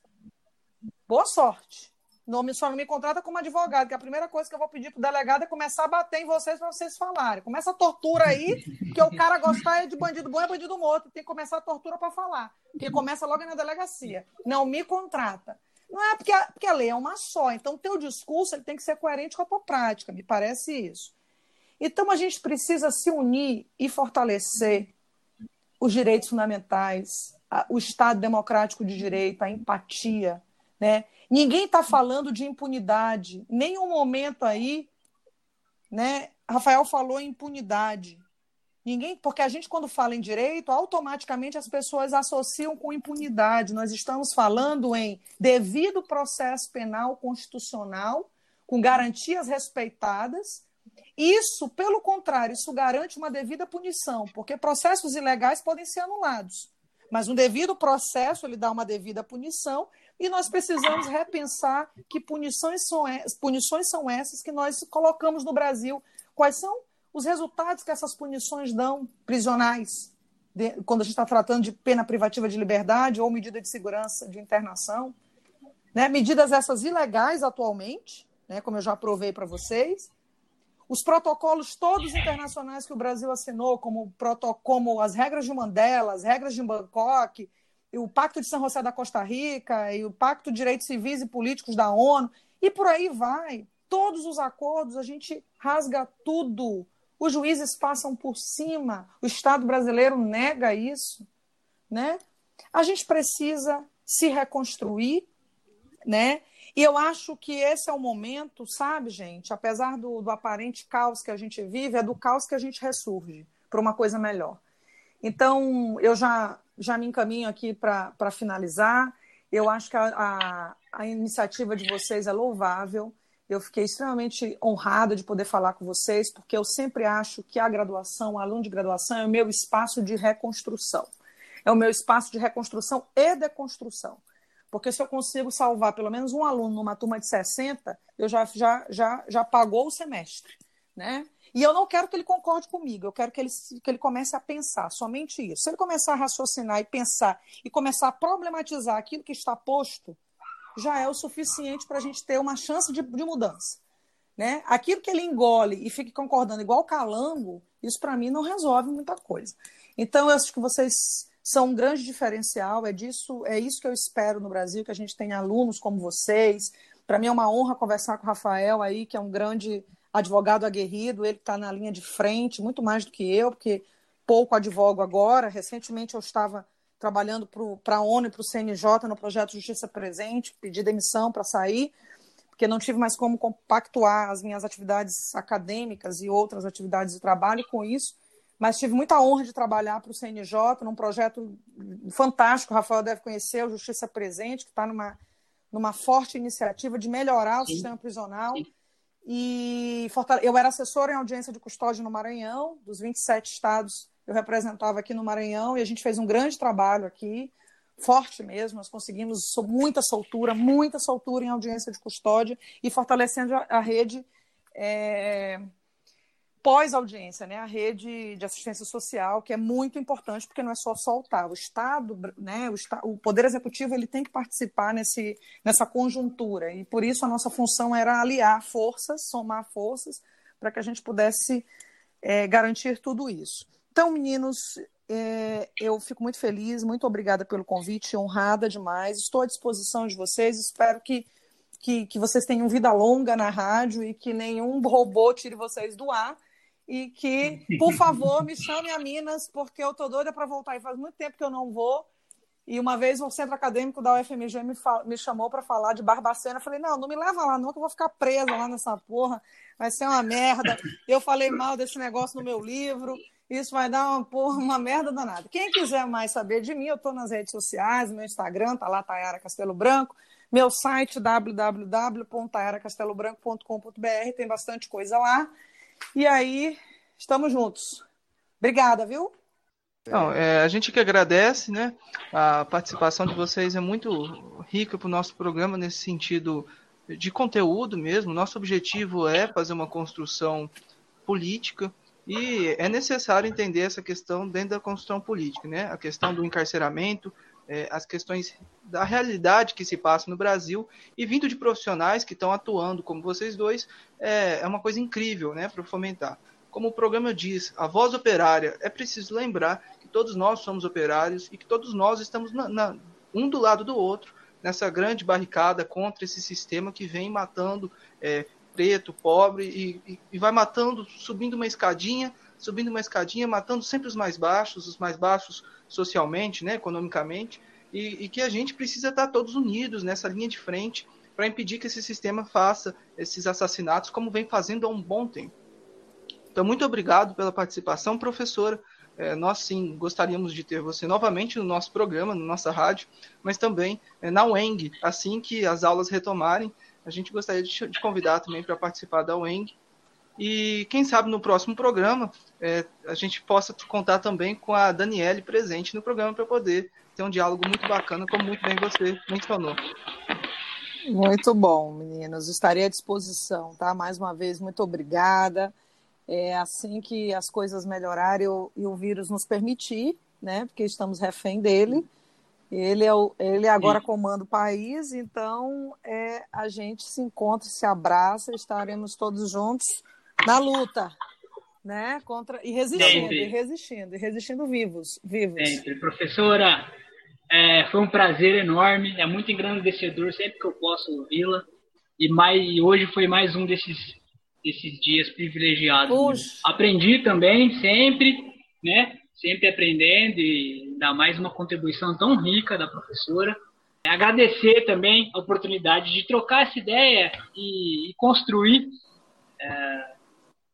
boa sorte. Não me, só não me contrata como advogado, que a primeira coisa que eu vou pedir para o delegado é começar a bater em vocês para vocês falarem. Começa a tortura aí, que o cara gostar é de bandido bom é bandido morto. Tem que começar a tortura para falar. Porque começa logo na delegacia. Não me contrata. Não é porque a, porque a lei é uma só. Então, o teu discurso ele tem que ser coerente com a tua prática, me parece isso. Então, a gente precisa se unir e fortalecer os direitos fundamentais, o Estado democrático de direito, a empatia. Né? Ninguém está falando de impunidade. Nenhum momento aí. Né? Rafael falou em impunidade. Ninguém, porque a gente, quando fala em direito, automaticamente as pessoas associam com impunidade. Nós estamos falando em devido processo penal constitucional, com garantias respeitadas. Isso, pelo contrário, isso garante uma devida punição, porque processos ilegais podem ser anulados. Mas um devido processo, ele dá uma devida punição, e nós precisamos repensar que punições são, punições são essas que nós colocamos no Brasil. Quais são os resultados que essas punições dão prisionais, de, quando a gente está tratando de pena privativa de liberdade ou medida de segurança de internação. Né? Medidas essas ilegais atualmente, né? como eu já provei para vocês. Os protocolos todos internacionais que o Brasil assinou, como, como as regras de Mandela, as regras de Bangkok, o Pacto de São José da Costa Rica e o Pacto de Direitos Civis e Políticos da ONU, e por aí vai. Todos os acordos, a gente rasga tudo os juízes passam por cima, o Estado brasileiro nega isso, né? A gente precisa se reconstruir, né? E eu acho que esse é o momento, sabe, gente? Apesar do, do aparente caos que a gente vive, é do caos que a gente ressurge para uma coisa melhor. Então, eu já, já me encaminho aqui para finalizar. Eu acho que a, a, a iniciativa de vocês é louvável. Eu fiquei extremamente honrada de poder falar com vocês, porque eu sempre acho que a graduação, o aluno de graduação, é o meu espaço de reconstrução. É o meu espaço de reconstrução e deconstrução. Porque se eu consigo salvar pelo menos um aluno numa turma de 60, eu já, já, já, já pagou o semestre. Né? E eu não quero que ele concorde comigo, eu quero que ele, que ele comece a pensar, somente isso. Se ele começar a raciocinar e pensar e começar a problematizar aquilo que está posto, já é o suficiente para a gente ter uma chance de, de mudança. Né? Aquilo que ele engole e fique concordando igual calango, isso para mim não resolve muita coisa. Então, eu acho que vocês são um grande diferencial, é disso, é isso que eu espero no Brasil, que a gente tenha alunos como vocês. Para mim é uma honra conversar com o Rafael aí, que é um grande advogado aguerrido, ele está na linha de frente, muito mais do que eu, porque pouco advogo agora. Recentemente eu estava trabalhando para a ONU e para o CNJ no projeto Justiça Presente, pedi demissão para sair, porque não tive mais como compactuar as minhas atividades acadêmicas e outras atividades de trabalho com isso, mas tive muita honra de trabalhar para o CNJ num projeto fantástico, o Rafael deve conhecer, o Justiça Presente, que está numa, numa forte iniciativa de melhorar o Sim. sistema prisional. E eu era assessora em audiência de custódia no Maranhão, dos 27 estados eu representava aqui no Maranhão e a gente fez um grande trabalho aqui, forte mesmo. Nós conseguimos muita soltura, muita soltura em audiência de custódia e fortalecendo a, rede é, pós-audiência, né? a rede de assistência social, que é muito importante, porque não é só soltar. O Estado, né? o, o Poder Executivo, ele tem que participar nesse, nessa conjuntura. E por isso a nossa função era aliar forças, somar forças, para que a gente pudesse é, garantir tudo isso. Então, meninos, é, eu fico muito feliz, muito obrigada pelo convite, honrada demais. Estou à disposição de vocês. Espero que, que, que vocês tenham vida longa na rádio e que nenhum robô tire vocês do ar. E que, por favor, me chame a Minas, porque eu tô doida para voltar e faz muito tempo que eu não vou. E uma vez o centro acadêmico da UFMG me, me chamou para falar de Barbacena. Eu falei, não, não me leva lá, não, que eu vou ficar presa lá nessa porra. Vai ser uma merda. Eu falei mal desse negócio no meu livro. Isso vai dar uma, porra, uma merda danada. Quem quiser mais saber de mim, eu estou nas redes sociais, meu Instagram, tá lá, Tayara Castelo Branco. Meu site, www.tayaracastelobranco.com.br, tem bastante coisa lá. E aí, estamos juntos. Obrigada, viu? Não, é, a gente que agradece, né? A participação de vocês é muito rica para o nosso programa nesse sentido de conteúdo mesmo. Nosso objetivo é fazer uma construção política e é necessário entender essa questão dentro da construção política, né? A questão do encarceramento, é, as questões da realidade que se passa no Brasil e vindo de profissionais que estão atuando como vocês dois é, é uma coisa incrível, né? Para fomentar. Como o programa diz, a voz operária, é preciso lembrar todos nós somos operários e que todos nós estamos na, na, um do lado do outro nessa grande barricada contra esse sistema que vem matando é, preto, pobre e, e, e, vai matando, subindo uma escadinha, subindo uma escadinha, matando sempre os mais baixos, os mais baixos socialmente, né, economicamente, e, e que a gente precisa estar todos unidos nessa linha de frente para impedir que esse sistema faça esses assassinatos como vem fazendo há um bom tempo. Então, muito obrigado pela participação, professora é, nós sim gostaríamos de ter você novamente no nosso programa, na nossa rádio, mas também é, na UENG, assim que as aulas retomarem, a gente gostaria de, de convidar também para participar da UENG. E quem sabe no próximo programa é, a gente possa contar também com a Daniele presente no programa para poder ter um diálogo muito bacana, como muito bem você mencionou. Muito bom, meninos. Estarei à disposição, tá? Mais uma vez, muito obrigada é, assim que as coisas melhorarem e o vírus nos permitir, né, porque estamos refém dele. Ele, é o, ele agora Sim. comanda o país, então é, a gente se encontra, se abraça, estaremos todos juntos na luta, né? Contra e resistindo, Sempre. e resistindo, e resistindo vivos, vivos. Sempre, professora. É, foi um prazer enorme, é muito engrandecedor sempre que eu posso ouvi-la. E mais, hoje foi mais um desses esses dias privilegiados. Puxa. Aprendi também, sempre, né? Sempre aprendendo e dar mais uma contribuição tão rica da professora. Agradecer também a oportunidade de trocar essa ideia e, e construir é,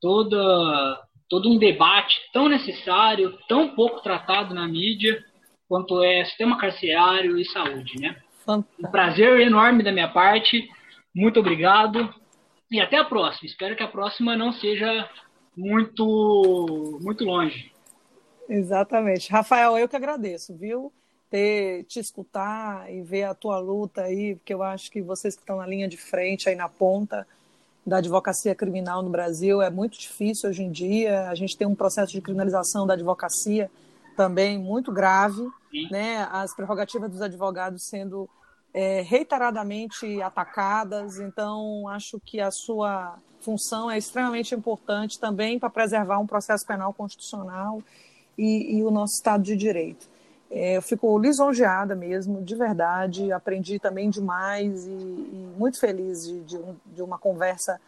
toda, todo um debate tão necessário, tão pouco tratado na mídia, quanto é sistema carcerário e saúde, né? Fantástico. Um prazer enorme da minha parte. Muito obrigado. E até a próxima. Espero que a próxima não seja muito, muito longe. Exatamente. Rafael, eu que agradeço, viu? Ter, te escutar e ver a tua luta aí, porque eu acho que vocês que estão na linha de frente, aí na ponta da advocacia criminal no Brasil, é muito difícil hoje em dia. A gente tem um processo de criminalização da advocacia também muito grave, Sim. né? As prerrogativas dos advogados sendo é, reiteradamente atacadas, então acho que a sua função é extremamente importante também para preservar um processo penal constitucional e, e o nosso Estado de Direito. É, eu fico lisonjeada mesmo, de verdade, aprendi também demais e, e muito feliz de, de, um, de uma conversa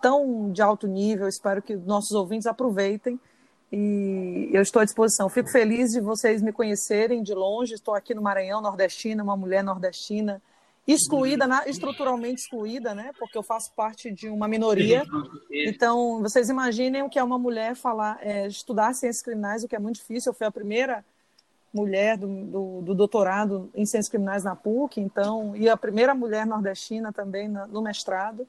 tão de alto nível. Espero que nossos ouvintes aproveitem e eu estou à disposição. Fico feliz de vocês me conhecerem de longe. Estou aqui no Maranhão, nordestina, uma mulher nordestina, excluída, na, estruturalmente excluída, né? Porque eu faço parte de uma minoria. Então, vocês imaginem o que é uma mulher falar, é, estudar ciências criminais, o que é muito difícil. Eu fui a primeira mulher do, do, do doutorado em ciências criminais na PUC, então, e a primeira mulher nordestina também no mestrado.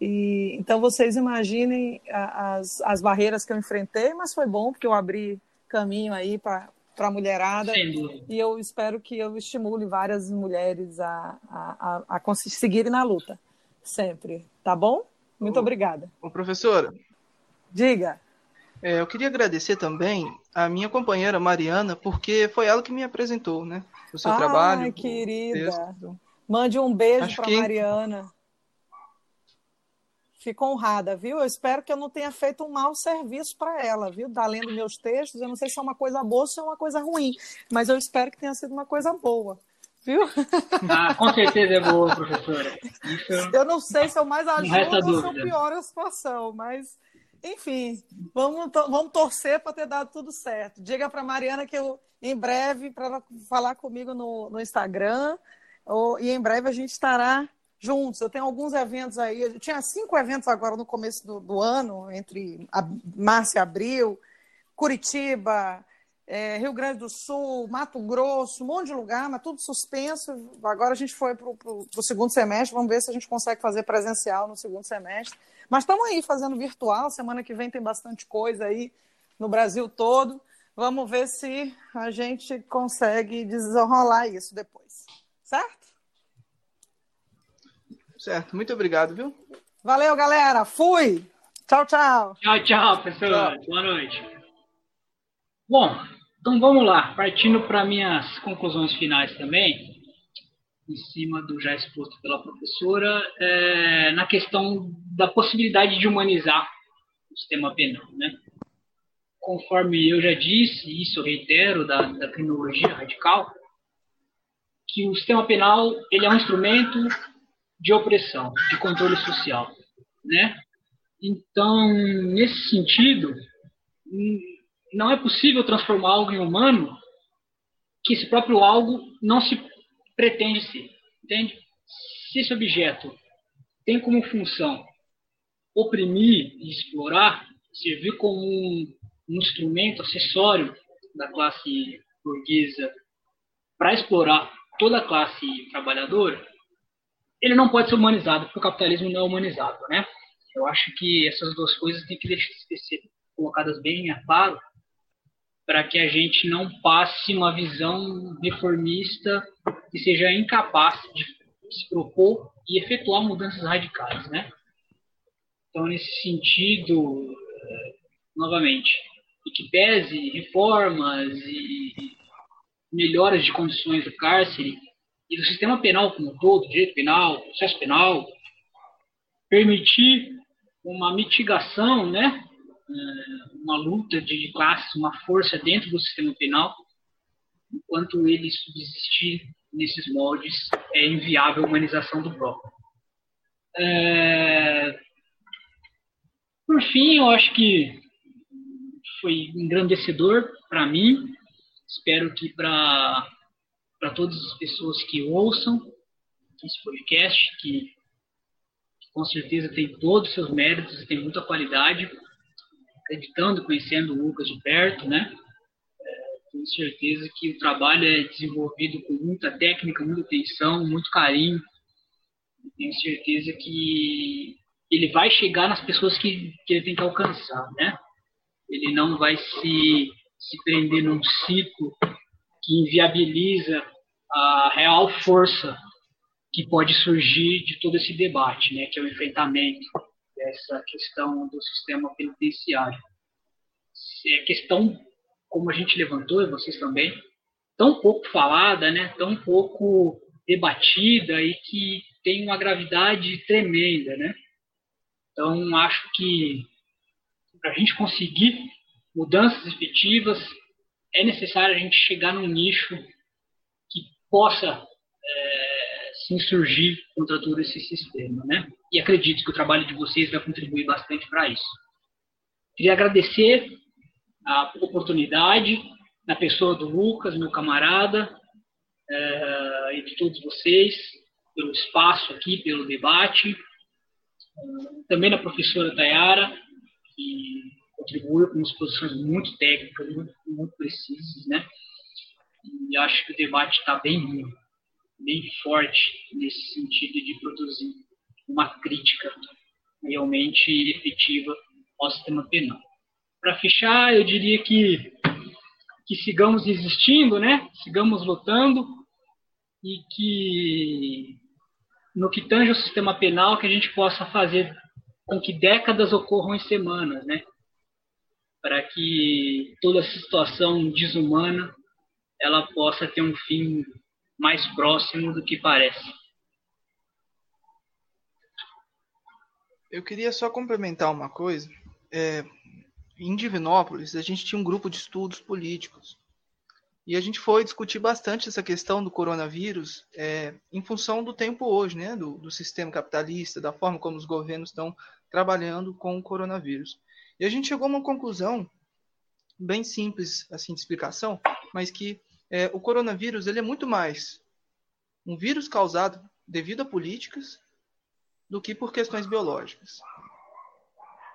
E, então vocês imaginem as, as barreiras que eu enfrentei, mas foi bom porque eu abri caminho aí para a mulherada e eu espero que eu estimule várias mulheres a, a, a, a conseguirem na luta, sempre, tá bom? Muito ô, obrigada. Ô, professora. Diga. É, eu queria agradecer também a minha companheira Mariana, porque foi ela que me apresentou, né? O seu Ai, trabalho. Ai, querida. Mande um beijo para que... Mariana. Fico honrada, viu? Eu espero que eu não tenha feito um mau serviço para ela, viu? Tá lendo meus textos, eu não sei se é uma coisa boa ou se é uma coisa ruim, mas eu espero que tenha sido uma coisa boa. viu? Ah, com certeza é boa, professora. Isso Eu não sei se eu mais ajudo ou se eu pioro a situação, mas enfim, vamos, vamos torcer para ter dado tudo certo. Diga para Mariana que eu, em breve, para ela falar comigo no, no Instagram, ou- e em breve a gente estará juntos. Eu tenho alguns eventos aí, eu tinha cinco eventos agora no começo do, do ano, entre março e abril, Curitiba, é, Rio Grande do Sul, Mato Grosso, um monte de lugar, mas tudo suspenso. Agora a gente foi para o segundo semestre, vamos ver se a gente consegue fazer presencial no segundo semestre. Mas estamos aí fazendo virtual, semana que vem tem bastante coisa aí no Brasil todo. Vamos ver se a gente consegue desenrolar isso depois. Certo? Certo, muito obrigado, viu? Valeu, galera. Fui. Tchau, tchau. Tchau, tchau, professora. Boa noite. Bom, então vamos lá. Partindo para minhas conclusões finais também, em cima do já exposto pela professora, é, na questão da possibilidade de humanizar o sistema penal, né? Conforme eu já disse, e isso eu reitero, da, da criminologia radical, que o sistema penal ele é um instrumento de opressão, de controle social, né? Então, nesse sentido, não é possível transformar algo em humano que esse próprio algo não se pretende ser. Entende? Se esse objeto tem como função oprimir e explorar, servir como um, um instrumento acessório da classe burguesa para explorar toda a classe trabalhadora, ele não pode ser humanizado, porque o capitalismo não é humanizado, né? Eu acho que essas duas coisas têm que ser colocadas bem a claro para que a gente não passe uma visão reformista que seja incapaz de se propor e efetuar mudanças radicais, né? Então, nesse sentido, eh, novamente, e que pese reformas e melhoras de condições do cárcere e do sistema penal como um todo, direito penal, processo penal, permitir uma mitigação, né? Eh, uma luta de classes, uma força dentro do sistema penal, enquanto ele subsistir nesses moldes, é inviável a humanização do próprio. É, Por fim, eu acho que foi engrandecedor para mim. Espero que para todas as pessoas que ouçam esse podcast, que com certeza tem todos os seus méritos e tem muita qualidade, acreditando, conhecendo o Lucas de perto, né? Tenho certeza que o trabalho é desenvolvido com muita técnica, muita atenção, muito carinho. Tenho certeza que ele vai chegar nas pessoas que, que ele tem que alcançar, né? Ele não vai se, se prender num ciclo que inviabiliza a real força que pode surgir de todo esse debate, né, que é o enfrentamento dessa questão do sistema penitenciário. É questão, como a gente levantou, e vocês também, tão pouco falada, né, tão pouco debatida e que tem uma gravidade tremenda, né? Então, acho que para a gente conseguir mudanças efetivas, é necessário a gente chegar num nicho que possa se insurgir contra todo esse sistema, né? E acredito que o trabalho de vocês vai contribuir bastante para isso. Queria agradecer a oportunidade na pessoa do Lucas, meu camarada, é, e de todos vocês, pelo espaço aqui, pelo debate. Também na professora Tayara, que contribuiu com exposições muito técnicas, muito, muito precisas, né? E acho que o debate está bem, bem forte nesse sentido de produzir uma crítica realmente efetiva ao sistema penal. Para fechar, eu diria que que sigamos existindo, né? Sigamos lutando e que no que tange o sistema penal que a gente possa fazer com que décadas ocorram em semanas, né? Para que toda essa situação desumana ela possa ter um fim mais próximo do que parece. Eu queria só complementar uma coisa. É, em Divinópolis, a gente tinha um grupo de estudos políticos. E a gente foi discutir bastante essa questão do coronavírus é, em função do tempo hoje, né, do, do, sistema capitalista, da forma como os governos estão trabalhando com o coronavírus. E a gente chegou a uma conclusão bem simples assim de explicação, mas que é, o coronavírus ele é muito mais um vírus causado devido a políticas do que por questões biológicas.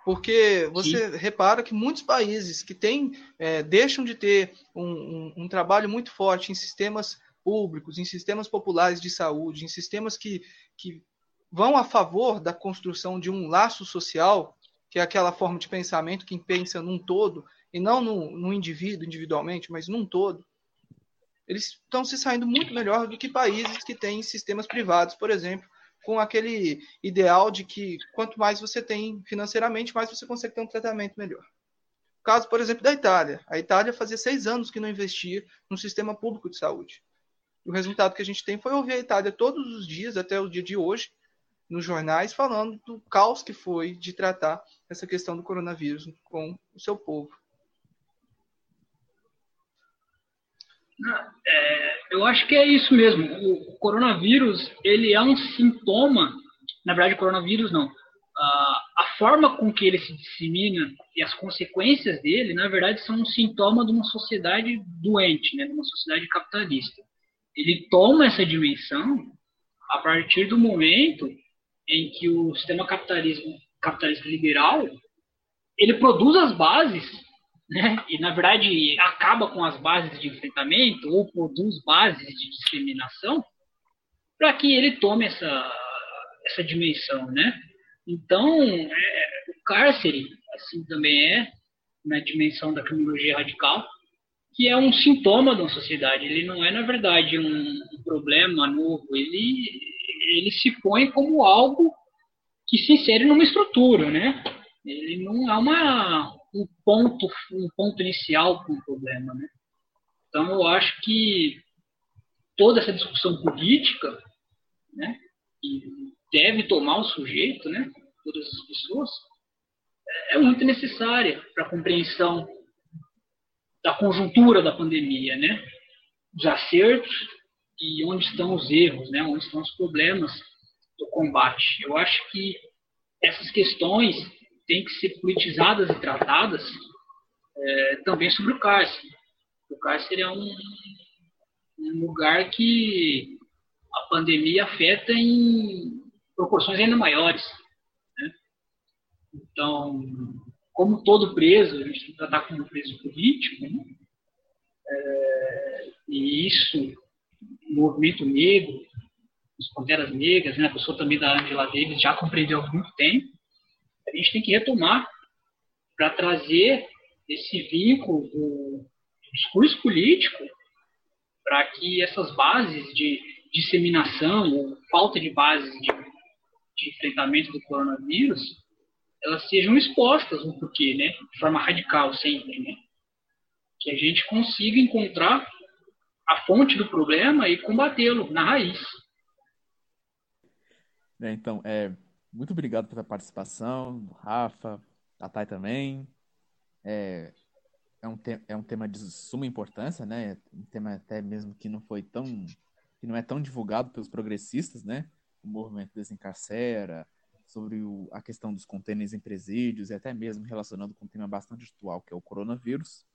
Porque você repara que muitos países que têm, é, deixam de ter um, um, um, trabalho muito forte em sistemas públicos, em sistemas populares de saúde, em sistemas que, que vão a favor da construção de um laço social, que é aquela forma de pensamento que pensa num todo, e não no, no indivíduo individualmente, mas num todo, eles estão se saindo muito melhor do que países que têm sistemas privados, por exemplo, com aquele ideal de que quanto mais você tem financeiramente, mais você consegue ter um tratamento melhor. Caso, por exemplo, da Itália. A Itália fazia seis anos que não investia no sistema público de saúde. O resultado que a gente tem foi ouvir a Itália todos os dias, até o dia de hoje, nos jornais, falando do caos que foi de tratar essa questão do coronavírus com o seu povo. É, eu acho que é isso mesmo. O coronavírus, ele é um sintoma, na verdade, o coronavírus não. A, a forma com que ele se dissemina e as consequências dele, na verdade, são um sintoma de uma sociedade doente, né, de uma sociedade capitalista. Ele toma essa dimensão a partir do momento em que o sistema capitalismo, capitalista liberal ele produz as bases né? e na verdade acaba com as bases de enfrentamento ou produz bases de discriminação para que ele tome essa, essa dimensão. Né? Então, é, o cárcere assim também é na dimensão da criminologia radical, que é um sintoma uma sociedade. Ele não é, na verdade, um, um problema novo, ele, ele se põe como algo que se insere numa estrutura, né? Ele não é uma, um ponto, um ponto inicial para um problema, né? Então eu acho que toda essa discussão política, né, que deve tomar o sujeito, né, todas as pessoas, é muito necessária para a compreensão da conjuntura da pandemia, né? Os acertos e onde estão os erros, né? Onde estão os problemas do combate. Eu acho que essas questões têm que ser politizadas e tratadas é, também sobre o cárcere. O cárcere é um, um lugar que a pandemia afeta em proporções ainda maiores. Né? Então, como todo preso, a gente tratar como preso político, né? é, e isso, o movimento negro, as Panteras Negras, né? a pessoa também da Angela Davis já compreendeu há muito tempo, a gente tem que retomar para trazer esse vínculo do discurso político para que essas bases de disseminação ou falta de bases de, de, enfrentamento do coronavírus elas sejam expostas no porquê, né? De forma radical sempre, né? Que a gente consiga encontrar a fonte do problema e combatê-lo na raiz. É, então, é, muito obrigado pela participação, Rafa, a Thay também. É, é, um te, é um tema de suma importância, né? Um tema até mesmo que não foi tão que não é tão divulgado pelos progressistas, né? O movimento desencarcera, sobre o, a questão dos contêineres em presídios e até mesmo relacionando com um tema bastante atual, que é o coronavírus.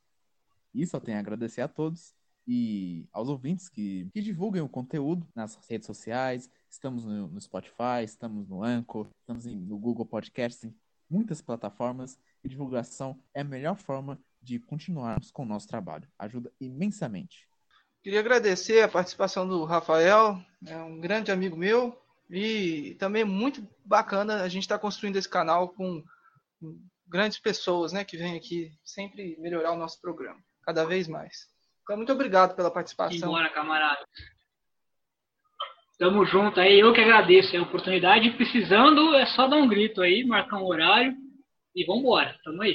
E só tenho a agradecer a todos e aos ouvintes que, que divulguem o conteúdo nas redes sociais. Estamos no, no Spotify, estamos no Anchor, estamos em, no Google Podcasts, em muitas plataformas. E divulgação é a melhor forma de continuarmos com o nosso trabalho. Ajuda imensamente. Queria agradecer a participação do Rafael, é um grande amigo meu, e também muito bacana a gente estar tá construindo esse canal com grandes pessoas né, que vêm aqui sempre melhorar o nosso programa, cada vez mais. Então, muito obrigado pela participação. Bora, camarada. Tamo junto aí. Eu que agradeço a oportunidade. Precisando, é só dar um grito aí, marcar um horário e vambora. Tamo aí.